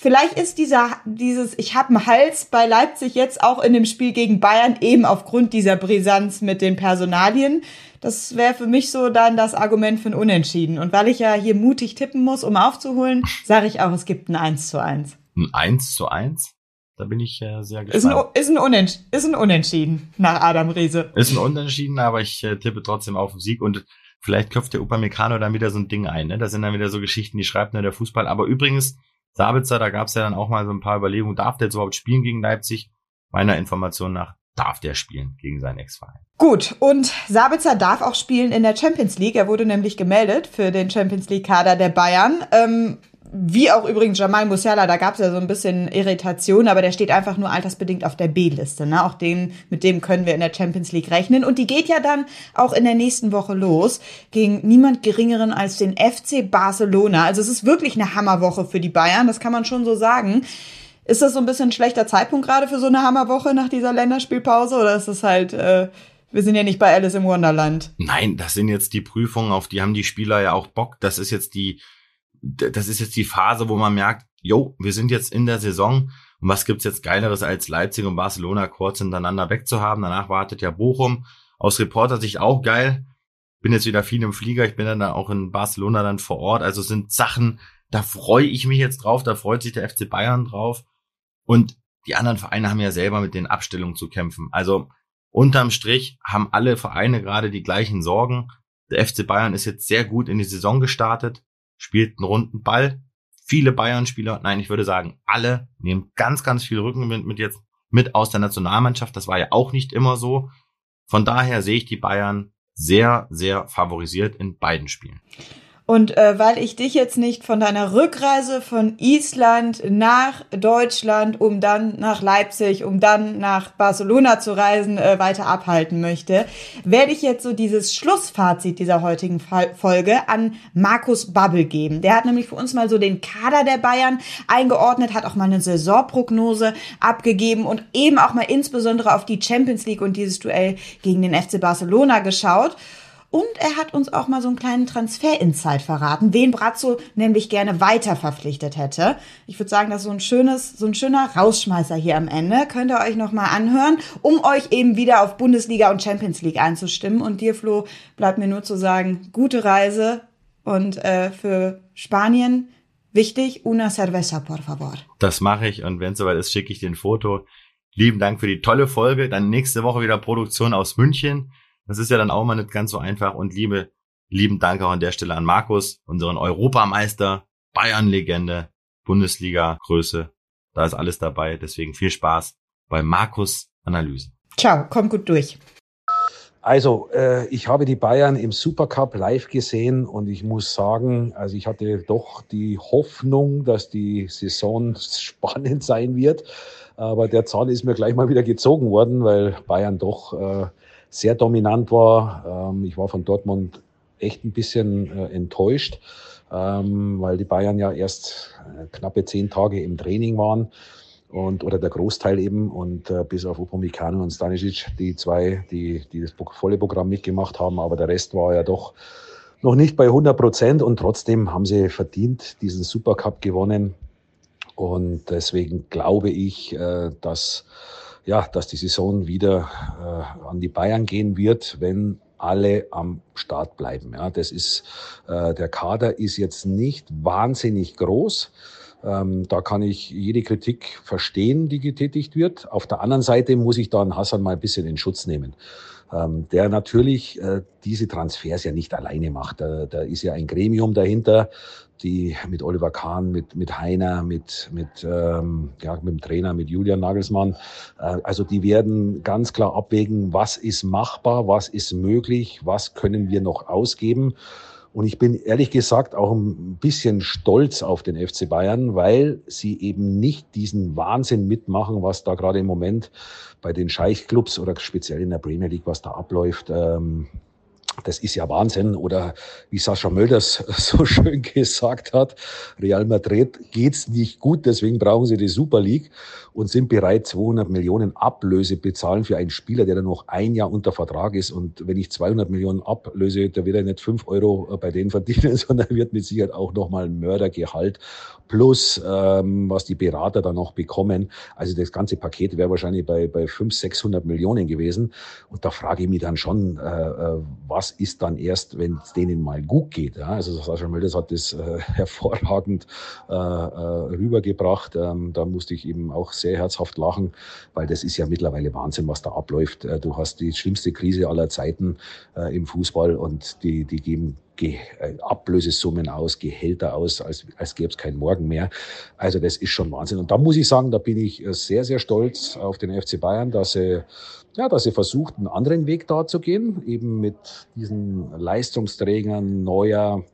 Vielleicht ist dieser, dieses, ich habe einen Hals bei Leipzig jetzt auch in dem Spiel gegen Bayern eben aufgrund dieser Brisanz mit den Personalien. Das wäre für mich so dann das Argument für ein Unentschieden. Und weil ich ja hier mutig tippen muss, um aufzuholen, sage ich auch, es gibt ein 1 zu 1. Ein 1 zu 1? Da bin ich äh, sehr gespannt. Ist ein, ist, ein Unentsch ist ein Unentschieden nach Adam Riese. Ist ein Unentschieden, aber ich äh, tippe trotzdem auf den Sieg und vielleicht köpft der Upamecano dann wieder so ein Ding ein. Ne? Das sind dann wieder so Geschichten, die schreibt nur der Fußball. Aber übrigens, Sabitzer, da gab es ja dann auch mal so ein paar Überlegungen, darf der jetzt überhaupt spielen gegen Leipzig? Meiner Information nach darf der spielen gegen seinen Ex-Verein. Gut, und Sabitzer darf auch spielen in der Champions League. Er wurde nämlich gemeldet für den Champions League-Kader der Bayern. Ähm, wie auch übrigens Jamal Musiala, da gab es ja so ein bisschen Irritation, aber der steht einfach nur altersbedingt auf der B-Liste. Ne? Auch den, mit dem können wir in der Champions League rechnen. Und die geht ja dann auch in der nächsten Woche los gegen niemand Geringeren als den FC Barcelona. Also es ist wirklich eine Hammerwoche für die Bayern, das kann man schon so sagen. Ist das so ein bisschen ein schlechter Zeitpunkt gerade für so eine Hammerwoche nach dieser Länderspielpause oder ist das halt... Äh, wir sind ja nicht bei Alice im Wonderland. Nein, das sind jetzt die Prüfungen, auf die haben die Spieler ja auch Bock. Das ist jetzt die das ist jetzt die Phase, wo man merkt, jo, wir sind jetzt in der Saison und was gibt's jetzt Geileres als Leipzig und Barcelona kurz hintereinander wegzuhaben? Danach wartet ja Bochum. Aus Reporter-Sicht auch geil. Bin jetzt wieder viel im Flieger. Ich bin dann auch in Barcelona dann vor Ort. Also sind Sachen, da freue ich mich jetzt drauf. Da freut sich der FC Bayern drauf. Und die anderen Vereine haben ja selber mit den Abstellungen zu kämpfen. Also unterm Strich haben alle Vereine gerade die gleichen Sorgen. Der FC Bayern ist jetzt sehr gut in die Saison gestartet spielt einen runden Ball. Viele Bayern-Spieler, nein, ich würde sagen, alle nehmen ganz, ganz viel Rückenwind mit jetzt mit aus der Nationalmannschaft. Das war ja auch nicht immer so. Von daher sehe ich die Bayern sehr, sehr favorisiert in beiden Spielen. Und äh, weil ich dich jetzt nicht von deiner Rückreise von Island nach Deutschland, um dann nach Leipzig, um dann nach Barcelona zu reisen, äh, weiter abhalten möchte, werde ich jetzt so dieses Schlussfazit dieser heutigen Folge an Markus Babbel geben. Der hat nämlich für uns mal so den Kader der Bayern eingeordnet, hat auch mal eine Saisonprognose abgegeben und eben auch mal insbesondere auf die Champions League und dieses Duell gegen den FC Barcelona geschaut. Und er hat uns auch mal so einen kleinen Transfer-Insight verraten, wen Brazzo nämlich gerne weiter verpflichtet hätte. Ich würde sagen, das ist so ein schönes, so ein schöner Rausschmeißer hier am Ende. Könnt ihr euch nochmal anhören, um euch eben wieder auf Bundesliga und Champions League einzustimmen. Und dir, Flo, bleibt mir nur zu sagen, gute Reise und äh, für Spanien wichtig, una cerveza, por favor. Das mache ich und wenn es soweit ist, schicke ich dir ein Foto. Lieben Dank für die tolle Folge. Dann nächste Woche wieder Produktion aus München. Das ist ja dann auch mal nicht ganz so einfach. Und liebe, lieben Dank auch an der Stelle an Markus, unseren Europameister, Bayern-Legende, Bundesliga-Größe. Da ist alles dabei. Deswegen viel Spaß bei Markus Analysen. Ciao, kommt gut durch. Also, äh, ich habe die Bayern im Supercup live gesehen und ich muss sagen, also ich hatte doch die Hoffnung, dass die Saison spannend sein wird. Aber der Zahn ist mir gleich mal wieder gezogen worden, weil Bayern doch äh, sehr dominant war. Ähm, ich war von Dortmund echt ein bisschen äh, enttäuscht, ähm, weil die Bayern ja erst äh, knappe zehn Tage im Training waren und oder der Großteil eben und äh, bis auf Upamecano und Stanisic die zwei, die die das volle Programm mitgemacht haben, aber der Rest war ja doch noch nicht bei 100 Prozent und trotzdem haben sie verdient diesen Supercup gewonnen und deswegen glaube ich, äh, dass ja, dass die Saison wieder äh, an die Bayern gehen wird, wenn alle am Start bleiben. Ja, das ist äh, der Kader ist jetzt nicht wahnsinnig groß. Ähm, da kann ich jede Kritik verstehen, die getätigt wird. Auf der anderen Seite muss ich dann Hassan mal ein bisschen in Schutz nehmen. Ähm, der natürlich äh, diese Transfers ja nicht alleine macht. Da, da ist ja ein Gremium dahinter, die mit Oliver Kahn, mit, mit Heiner, mit, mit, ähm, ja, mit dem Trainer, mit Julian Nagelsmann. Äh, also die werden ganz klar abwägen, was ist machbar, was ist möglich, was können wir noch ausgeben. Und ich bin ehrlich gesagt auch ein bisschen stolz auf den FC Bayern, weil sie eben nicht diesen Wahnsinn mitmachen, was da gerade im Moment bei den Scheichclubs oder speziell in der Premier League, was da abläuft. Ähm, das ist ja Wahnsinn. Oder wie Sascha Mölders so schön gesagt hat, Real Madrid geht's nicht gut, deswegen brauchen sie die Super League und sind bereit, 200 Millionen Ablöse bezahlen für einen Spieler, der dann noch ein Jahr unter Vertrag ist. Und wenn ich 200 Millionen ablöse, da wird er nicht fünf Euro bei denen verdienen, sondern wird mit Sicherheit auch nochmal ein Mördergehalt plus ähm, was die Berater dann noch bekommen. Also das ganze Paket wäre wahrscheinlich bei, bei 500, 600 Millionen gewesen. Und da frage ich mich dann schon, äh, äh was ist dann erst, wenn es denen mal gut geht. Ja? Also Sascha Mölders hat das äh, hervorragend äh, äh, rübergebracht. Ähm, da musste ich eben auch sehr herzhaft lachen, weil das ist ja mittlerweile Wahnsinn, was da abläuft. Äh, du hast die schlimmste Krise aller Zeiten äh, im Fußball und die, die geben Ge äh, Ablösesummen aus, Gehälter aus, als, als gäbe es keinen Morgen mehr. Also das ist schon Wahnsinn. Und da muss ich sagen, da bin ich sehr, sehr stolz auf den FC Bayern, dass sie, ja, dass sie versucht, einen anderen Weg da zu gehen, eben mit diesen Leistungsträgern neuer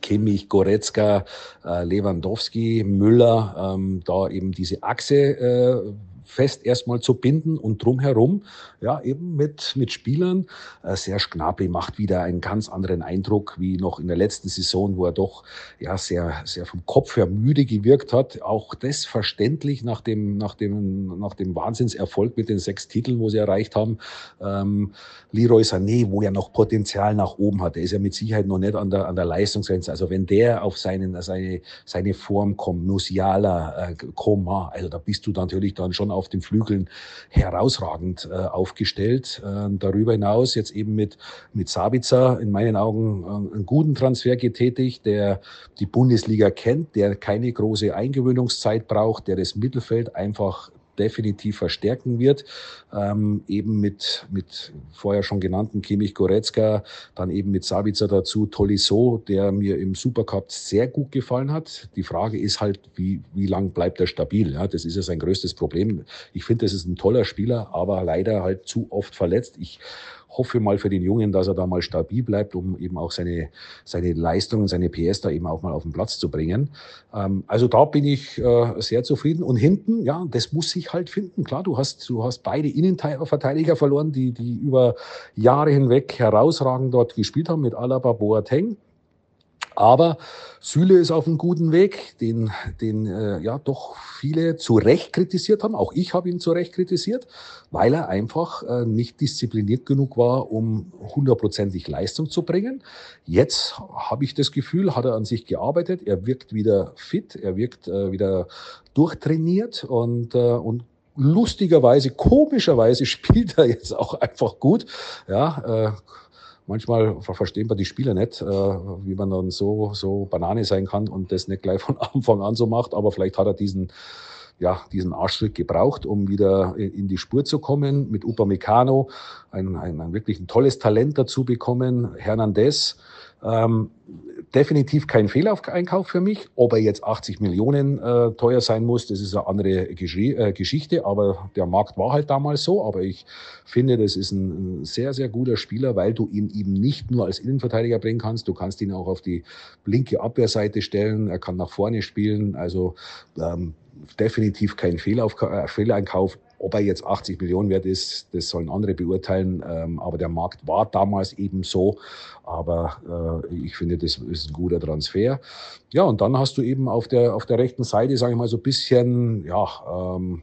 Kimmich, Goretzka, äh, Lewandowski, Müller, ähm, da eben diese Achse äh, fest erstmal zu binden und drumherum, ja, eben mit, mit Spielern. Äh, Serge Gnabry macht wieder einen ganz anderen Eindruck wie noch in der letzten Saison, wo er doch, ja, sehr, sehr vom Kopf her müde gewirkt hat. Auch das verständlich nach dem, nach dem, nach dem Wahnsinnserfolg mit den sechs Titeln, wo sie erreicht haben. Ähm, Leroy Sané, wo er noch Potenzial nach oben hat, der ist ja mit Sicherheit noch nicht an der, an der Leistungsgrenze. Also wenn der auf seinen, seine, seine Form kommt, Musiala, äh, Koma, also da bist du natürlich dann schon auf den Flügeln herausragend äh, aufgestellt. Äh, darüber hinaus jetzt eben mit, mit Sabitzer in meinen Augen äh, einen guten Transfer getätigt, der die Bundesliga kennt, der keine große Eingewöhnungszeit braucht, der das Mittelfeld einfach definitiv verstärken wird. Ähm, eben mit, mit vorher schon genannten Kimmich Goretzka, dann eben mit Sabitzer dazu, Tolisso, der mir im Supercup sehr gut gefallen hat. Die Frage ist halt, wie, wie lang bleibt er stabil? Ja, das ist ja sein größtes Problem. Ich finde, das ist ein toller Spieler, aber leider halt zu oft verletzt. Ich hoffe mal für den Jungen, dass er da mal stabil bleibt, um eben auch seine, seine Leistungen, seine PS da eben auch mal auf den Platz zu bringen. Ähm, also da bin ich äh, sehr zufrieden. Und hinten, ja, das muss sich halt finden. Klar, du hast, du hast beide Innenverteidiger verloren, die, die über Jahre hinweg herausragend dort gespielt haben mit Alaba, Boateng. Aber Süle ist auf einem guten Weg, den, den äh, ja doch viele zu Recht kritisiert haben. Auch ich habe ihn zu Recht kritisiert, weil er einfach äh, nicht diszipliniert genug war, um hundertprozentig Leistung zu bringen. Jetzt habe ich das Gefühl, hat er an sich gearbeitet. Er wirkt wieder fit, er wirkt äh, wieder durchtrainiert und, äh, und lustigerweise, komischerweise spielt er jetzt auch einfach gut. Ja, äh, manchmal verstehen wir die Spieler nicht, äh, wie man dann so, so Banane sein kann und das nicht gleich von Anfang an so macht. Aber vielleicht hat er diesen, ja, diesen Arschtritt gebraucht, um wieder in die Spur zu kommen. Mit Upamecano ein, ein, ein wirklich ein tolles Talent dazu bekommen. Hernandez, ähm, definitiv kein Fehleinkauf für mich. Ob er jetzt 80 Millionen äh, teuer sein muss, das ist eine andere Gesch äh, Geschichte. Aber der Markt war halt damals so. Aber ich finde, das ist ein, sehr, sehr guter Spieler, weil du ihn eben nicht nur als Innenverteidiger bringen kannst. Du kannst ihn auch auf die linke Abwehrseite stellen. Er kann nach vorne spielen. Also ähm, definitiv kein Fehlauf, Fehleinkauf. Ob er jetzt 80 Millionen wert ist, das sollen andere beurteilen. Ähm, aber der Markt war damals eben so. Aber äh, ich finde, das ist ein guter Transfer. Ja, und dann hast du eben auf der, auf der rechten Seite, sage ich mal, so ein bisschen, ja, ähm,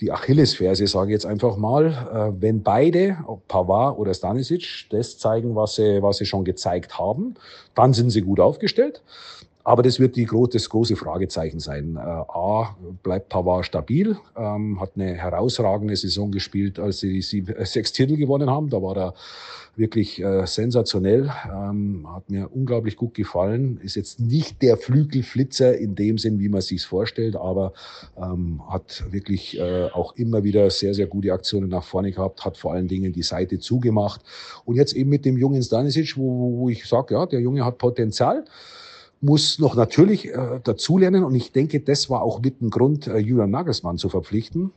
die Achillesferse, sage ich jetzt einfach mal, äh, wenn beide, ob Pavard oder Stanisic, das zeigen, was sie, was sie schon gezeigt haben, dann sind sie gut aufgestellt. Aber das wird die, das große Fragezeichen sein. Äh, A, bleibt Pavard stabil, ähm, hat eine herausragende Saison gespielt, als sie sieben, äh, sechs Titel gewonnen haben. Da war er wirklich äh, sensationell, ähm, hat mir unglaublich gut gefallen. Ist jetzt nicht der Flügelflitzer in dem Sinn, wie man sich vorstellt, aber ähm, hat wirklich äh, auch immer wieder sehr, sehr gute Aktionen nach vorne gehabt, hat vor allen Dingen die Seite zugemacht. Und jetzt eben mit dem jungen Stanisic, wo, wo ich sage, ja, der Junge hat Potenzial muss noch natürlich äh, dazulernen. Und ich denke, das war auch mit ein Grund, äh, Julian Nagelsmann zu verpflichten,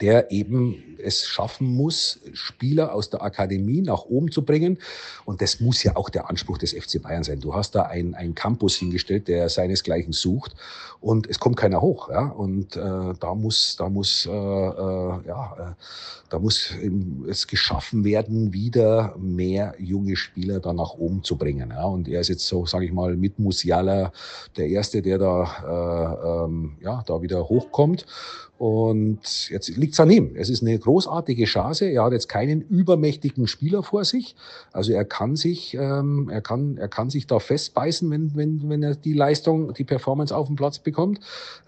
der eben es schaffen muss, Spieler aus der Akademie nach oben zu bringen. Und das muss ja auch der Anspruch des FC Bayern sein. Du hast da einen, Campus hingestellt, der seinesgleichen sucht und es kommt keiner hoch. Ja? Und äh, da muss, da muss, äh, äh, ja, äh, da muss es geschaffen werden, wieder mehr junge Spieler da nach oben zu bringen. Ja? Und er ist jetzt so, sage ich mal, mit Musiala der Erste, der da, äh, ähm, ja, da wieder hochkommt. Und jetzt liegt's an ihm. Es ist eine großartige Chance. Er hat jetzt keinen übermächtigen Spieler vor sich. Also er kann sich, ähm, er kann, er kann sich da festbeißen, wenn, wenn, wenn er die Leistung, die Performance auf dem Platz bekommt.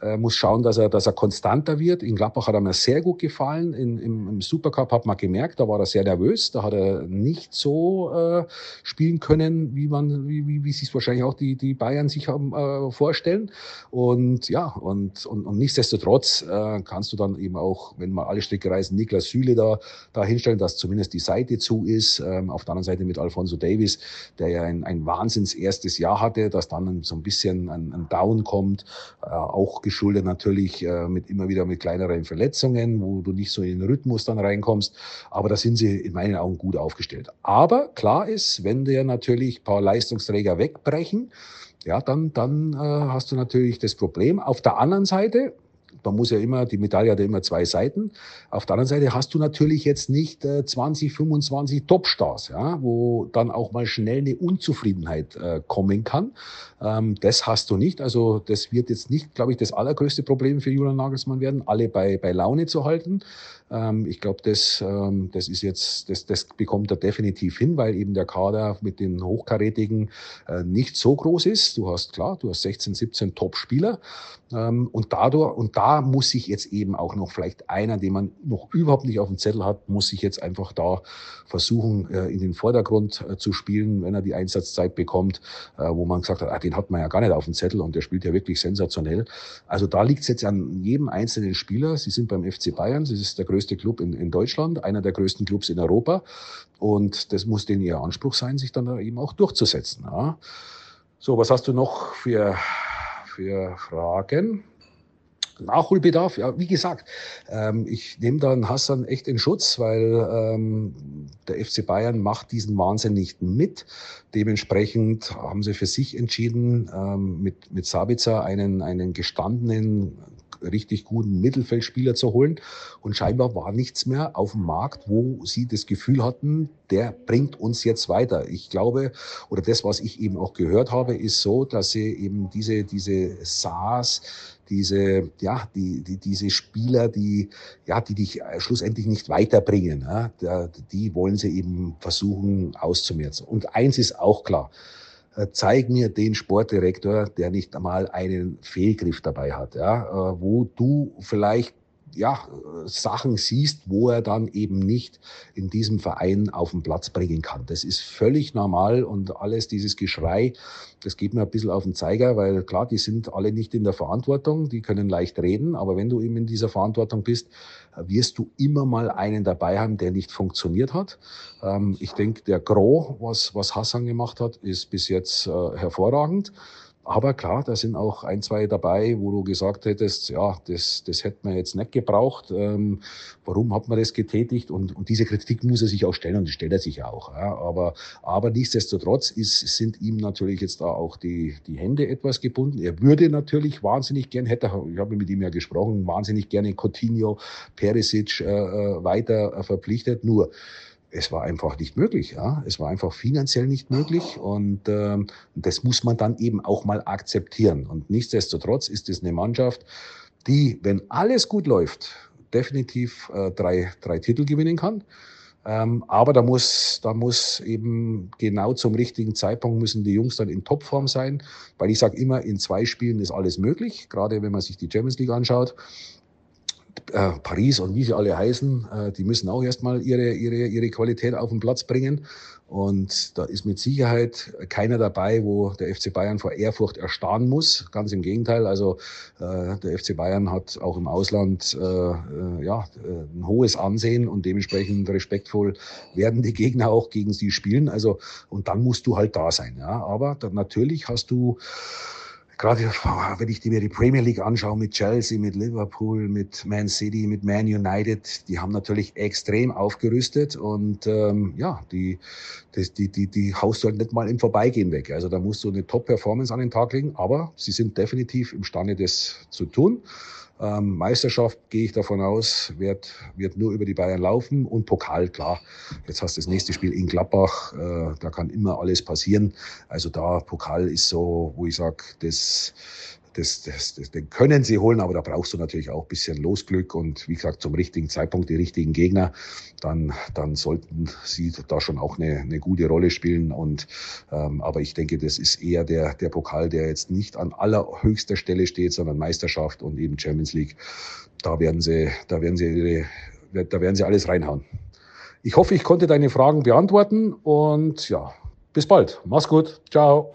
Er muss schauen, dass er, dass er konstanter wird. In Gladbach hat er mir sehr gut gefallen. In, im, Im Supercup hat man gemerkt, da war er sehr nervös. Da hat er nicht so äh, spielen können, wie man, wie, wie, wie sich wahrscheinlich auch die, die Bayern sich haben, äh, vorstellen. Und ja, und, und, und nichtsdestotrotz äh, kannst du dann eben auch, wenn man alle Strecke reisen, Niklas Süle da, da hinstellen, dass zumindest die Seite zu ist. Ähm, auf der anderen Seite mit Alfonso Davis, der ja ein, ein Wahnsinns erstes Jahr hatte, dass dann so ein bisschen ein, ein Down kommt, äh, auch geschuldet natürlich äh, mit immer wieder mit kleineren Verletzungen, wo du nicht so in den Rhythmus dann reinkommst. Aber da sind sie in meinen Augen gut aufgestellt. Aber klar ist, wenn dir natürlich paar Leistungsträger wegbrechen, ja, dann, dann äh, hast du natürlich das Problem. Auf der anderen Seite, man muss ja immer, die Medaille hat ja immer zwei Seiten. Auf der anderen Seite hast du natürlich jetzt nicht äh, 20, 25 Topstars, ja, wo dann auch mal schnell eine Unzufriedenheit äh, kommen kann. Ähm, das hast du nicht. Also das wird jetzt nicht, glaube ich, das allergrößte Problem für Julian Nagelsmann werden, alle bei, bei Laune zu halten. Ähm, ich glaube, das, ähm, das ist jetzt, das, das bekommt er definitiv hin, weil eben der Kader mit den Hochkarätigen äh, nicht so groß ist. Du hast klar, du hast 16, 17 Top-Spieler ähm, und dadurch und da muss sich jetzt eben auch noch vielleicht einer, den man noch überhaupt nicht auf dem Zettel hat, muss sich jetzt einfach da versuchen äh, in den Vordergrund äh, zu spielen, wenn er die Einsatzzeit bekommt, äh, wo man gesagt hat, ah, den hat man ja gar nicht auf dem Zettel und der spielt ja wirklich sensationell. Also da liegt es jetzt an jedem einzelnen Spieler. Sie sind beim FC Bayern, das ist der größte Club in, in Deutschland, einer der größten Clubs in Europa. Und das muss denen ihr Anspruch sein, sich dann eben auch durchzusetzen. Ja. So, was hast du noch für, für Fragen? Nachholbedarf, ja, wie gesagt, ähm, ich nehme dann Hassan echt in Schutz, weil ähm, der FC Bayern macht diesen Wahnsinn nicht mit. Dementsprechend haben sie für sich entschieden, ähm, mit, mit Sabitzer einen, einen gestandenen, richtig guten Mittelfeldspieler zu holen. Und scheinbar war nichts mehr auf dem Markt, wo sie das Gefühl hatten, der bringt uns jetzt weiter. Ich glaube, oder das, was ich eben auch gehört habe, ist so, dass sie eben diese, diese SARS, diese, ja, die, die, diese Spieler, die, ja, die dich schlussendlich nicht weiterbringen, ja, die wollen sie eben versuchen auszumerzen. Und eins ist auch klar, äh, zeig mir den Sportdirektor, der nicht einmal einen Fehlgriff dabei hat, ja, äh, wo du vielleicht ja, Sachen siehst, wo er dann eben nicht in diesem Verein auf den Platz bringen kann. Das ist völlig normal und alles dieses Geschrei, das geht mir ein bisschen auf den Zeiger, weil klar, die sind alle nicht in der Verantwortung, die können leicht reden, aber wenn du eben in dieser Verantwortung bist, wirst du immer mal einen dabei haben, der nicht funktioniert hat. Ähm, ich denke, der Gros, was, was Hassan gemacht hat, ist bis jetzt äh, hervorragend. Aber klar, da sind auch ein, zwei dabei, wo du gesagt hättest, ja, das, das hätte man jetzt nicht gebraucht. Ähm, warum hat man das getätigt? Und, und diese Kritik muss er sich auch stellen und die stellt er sich auch. Ja. Aber, aber nichtsdestotrotz ist, sind ihm natürlich jetzt da auch die, die Hände etwas gebunden. Er würde natürlich wahnsinnig gern, hätte, ich habe mit ihm ja gesprochen, wahnsinnig gerne Coutinho, Perisic äh, äh weiter äh, verpflichtet. Nur, es war einfach nicht möglich. Ja? Es war einfach finanziell nicht möglich und ähm, das muss man dann eben auch mal akzeptieren. Und nichtsdestotrotz ist es eine Mannschaft, die, wenn alles gut läuft, definitiv äh, drei, drei Titel gewinnen kann. Ähm, aber da muss, da muss eben genau zum richtigen Zeitpunkt müssen die Jungs dann in Topform sein, weil ich sage immer, in zwei Spielen ist alles möglich, gerade wenn man sich die Champions League anschaut äh, Paris und wie sie alle heißen, äh, die müssen auch erstmal ihre, ihre, ihre Qualität auf den Platz bringen. Und da ist mit Sicherheit keiner dabei, wo der FC Bayern vor Ehrfurcht erstarren muss. Ganz im Gegenteil. Also äh, der FC Bayern hat auch im Ausland äh, äh ja, ein hohes Ansehen und dementsprechend respektvoll werden die Gegner auch gegen sie spielen. Also und dann musst du halt da sein. Ja. Aber dann, natürlich hast du gerade wenn ich mir die Premier League anschaue mit Chelsea, mit Liverpool, mit Man City, mit Man United, die haben natürlich extrem aufgerüstet und ähm, ja, die, die, die, die, die haust du halt nicht mal im Vorbeigehen weg. Also da musst du eine Top-Performance an den Tag legen, aber sie sind definitiv imstande, das zu tun. Ähm, Meisterschaft gehe ich davon aus, wird, wird nur über die Bayern laufen und Pokal, klar. Jetzt hast du das nächste Spiel in Gladbach, äh, da kann immer alles passieren. Also da Pokal ist so, wo ich sage, das das, das, das, den können sie holen, aber da brauchst du natürlich auch bisschen Losglück und wie gesagt zum richtigen Zeitpunkt die richtigen Gegner. Dann, dann sollten sie da schon auch eine, eine gute Rolle spielen. Und ähm, aber ich denke, das ist eher der, der Pokal, der jetzt nicht an allerhöchster Stelle steht, sondern Meisterschaft und eben Champions League. Da werden sie, da werden sie ihre, da werden sie alles reinhauen. Ich hoffe, ich konnte deine Fragen beantworten und ja, bis bald. Mach's gut. Ciao.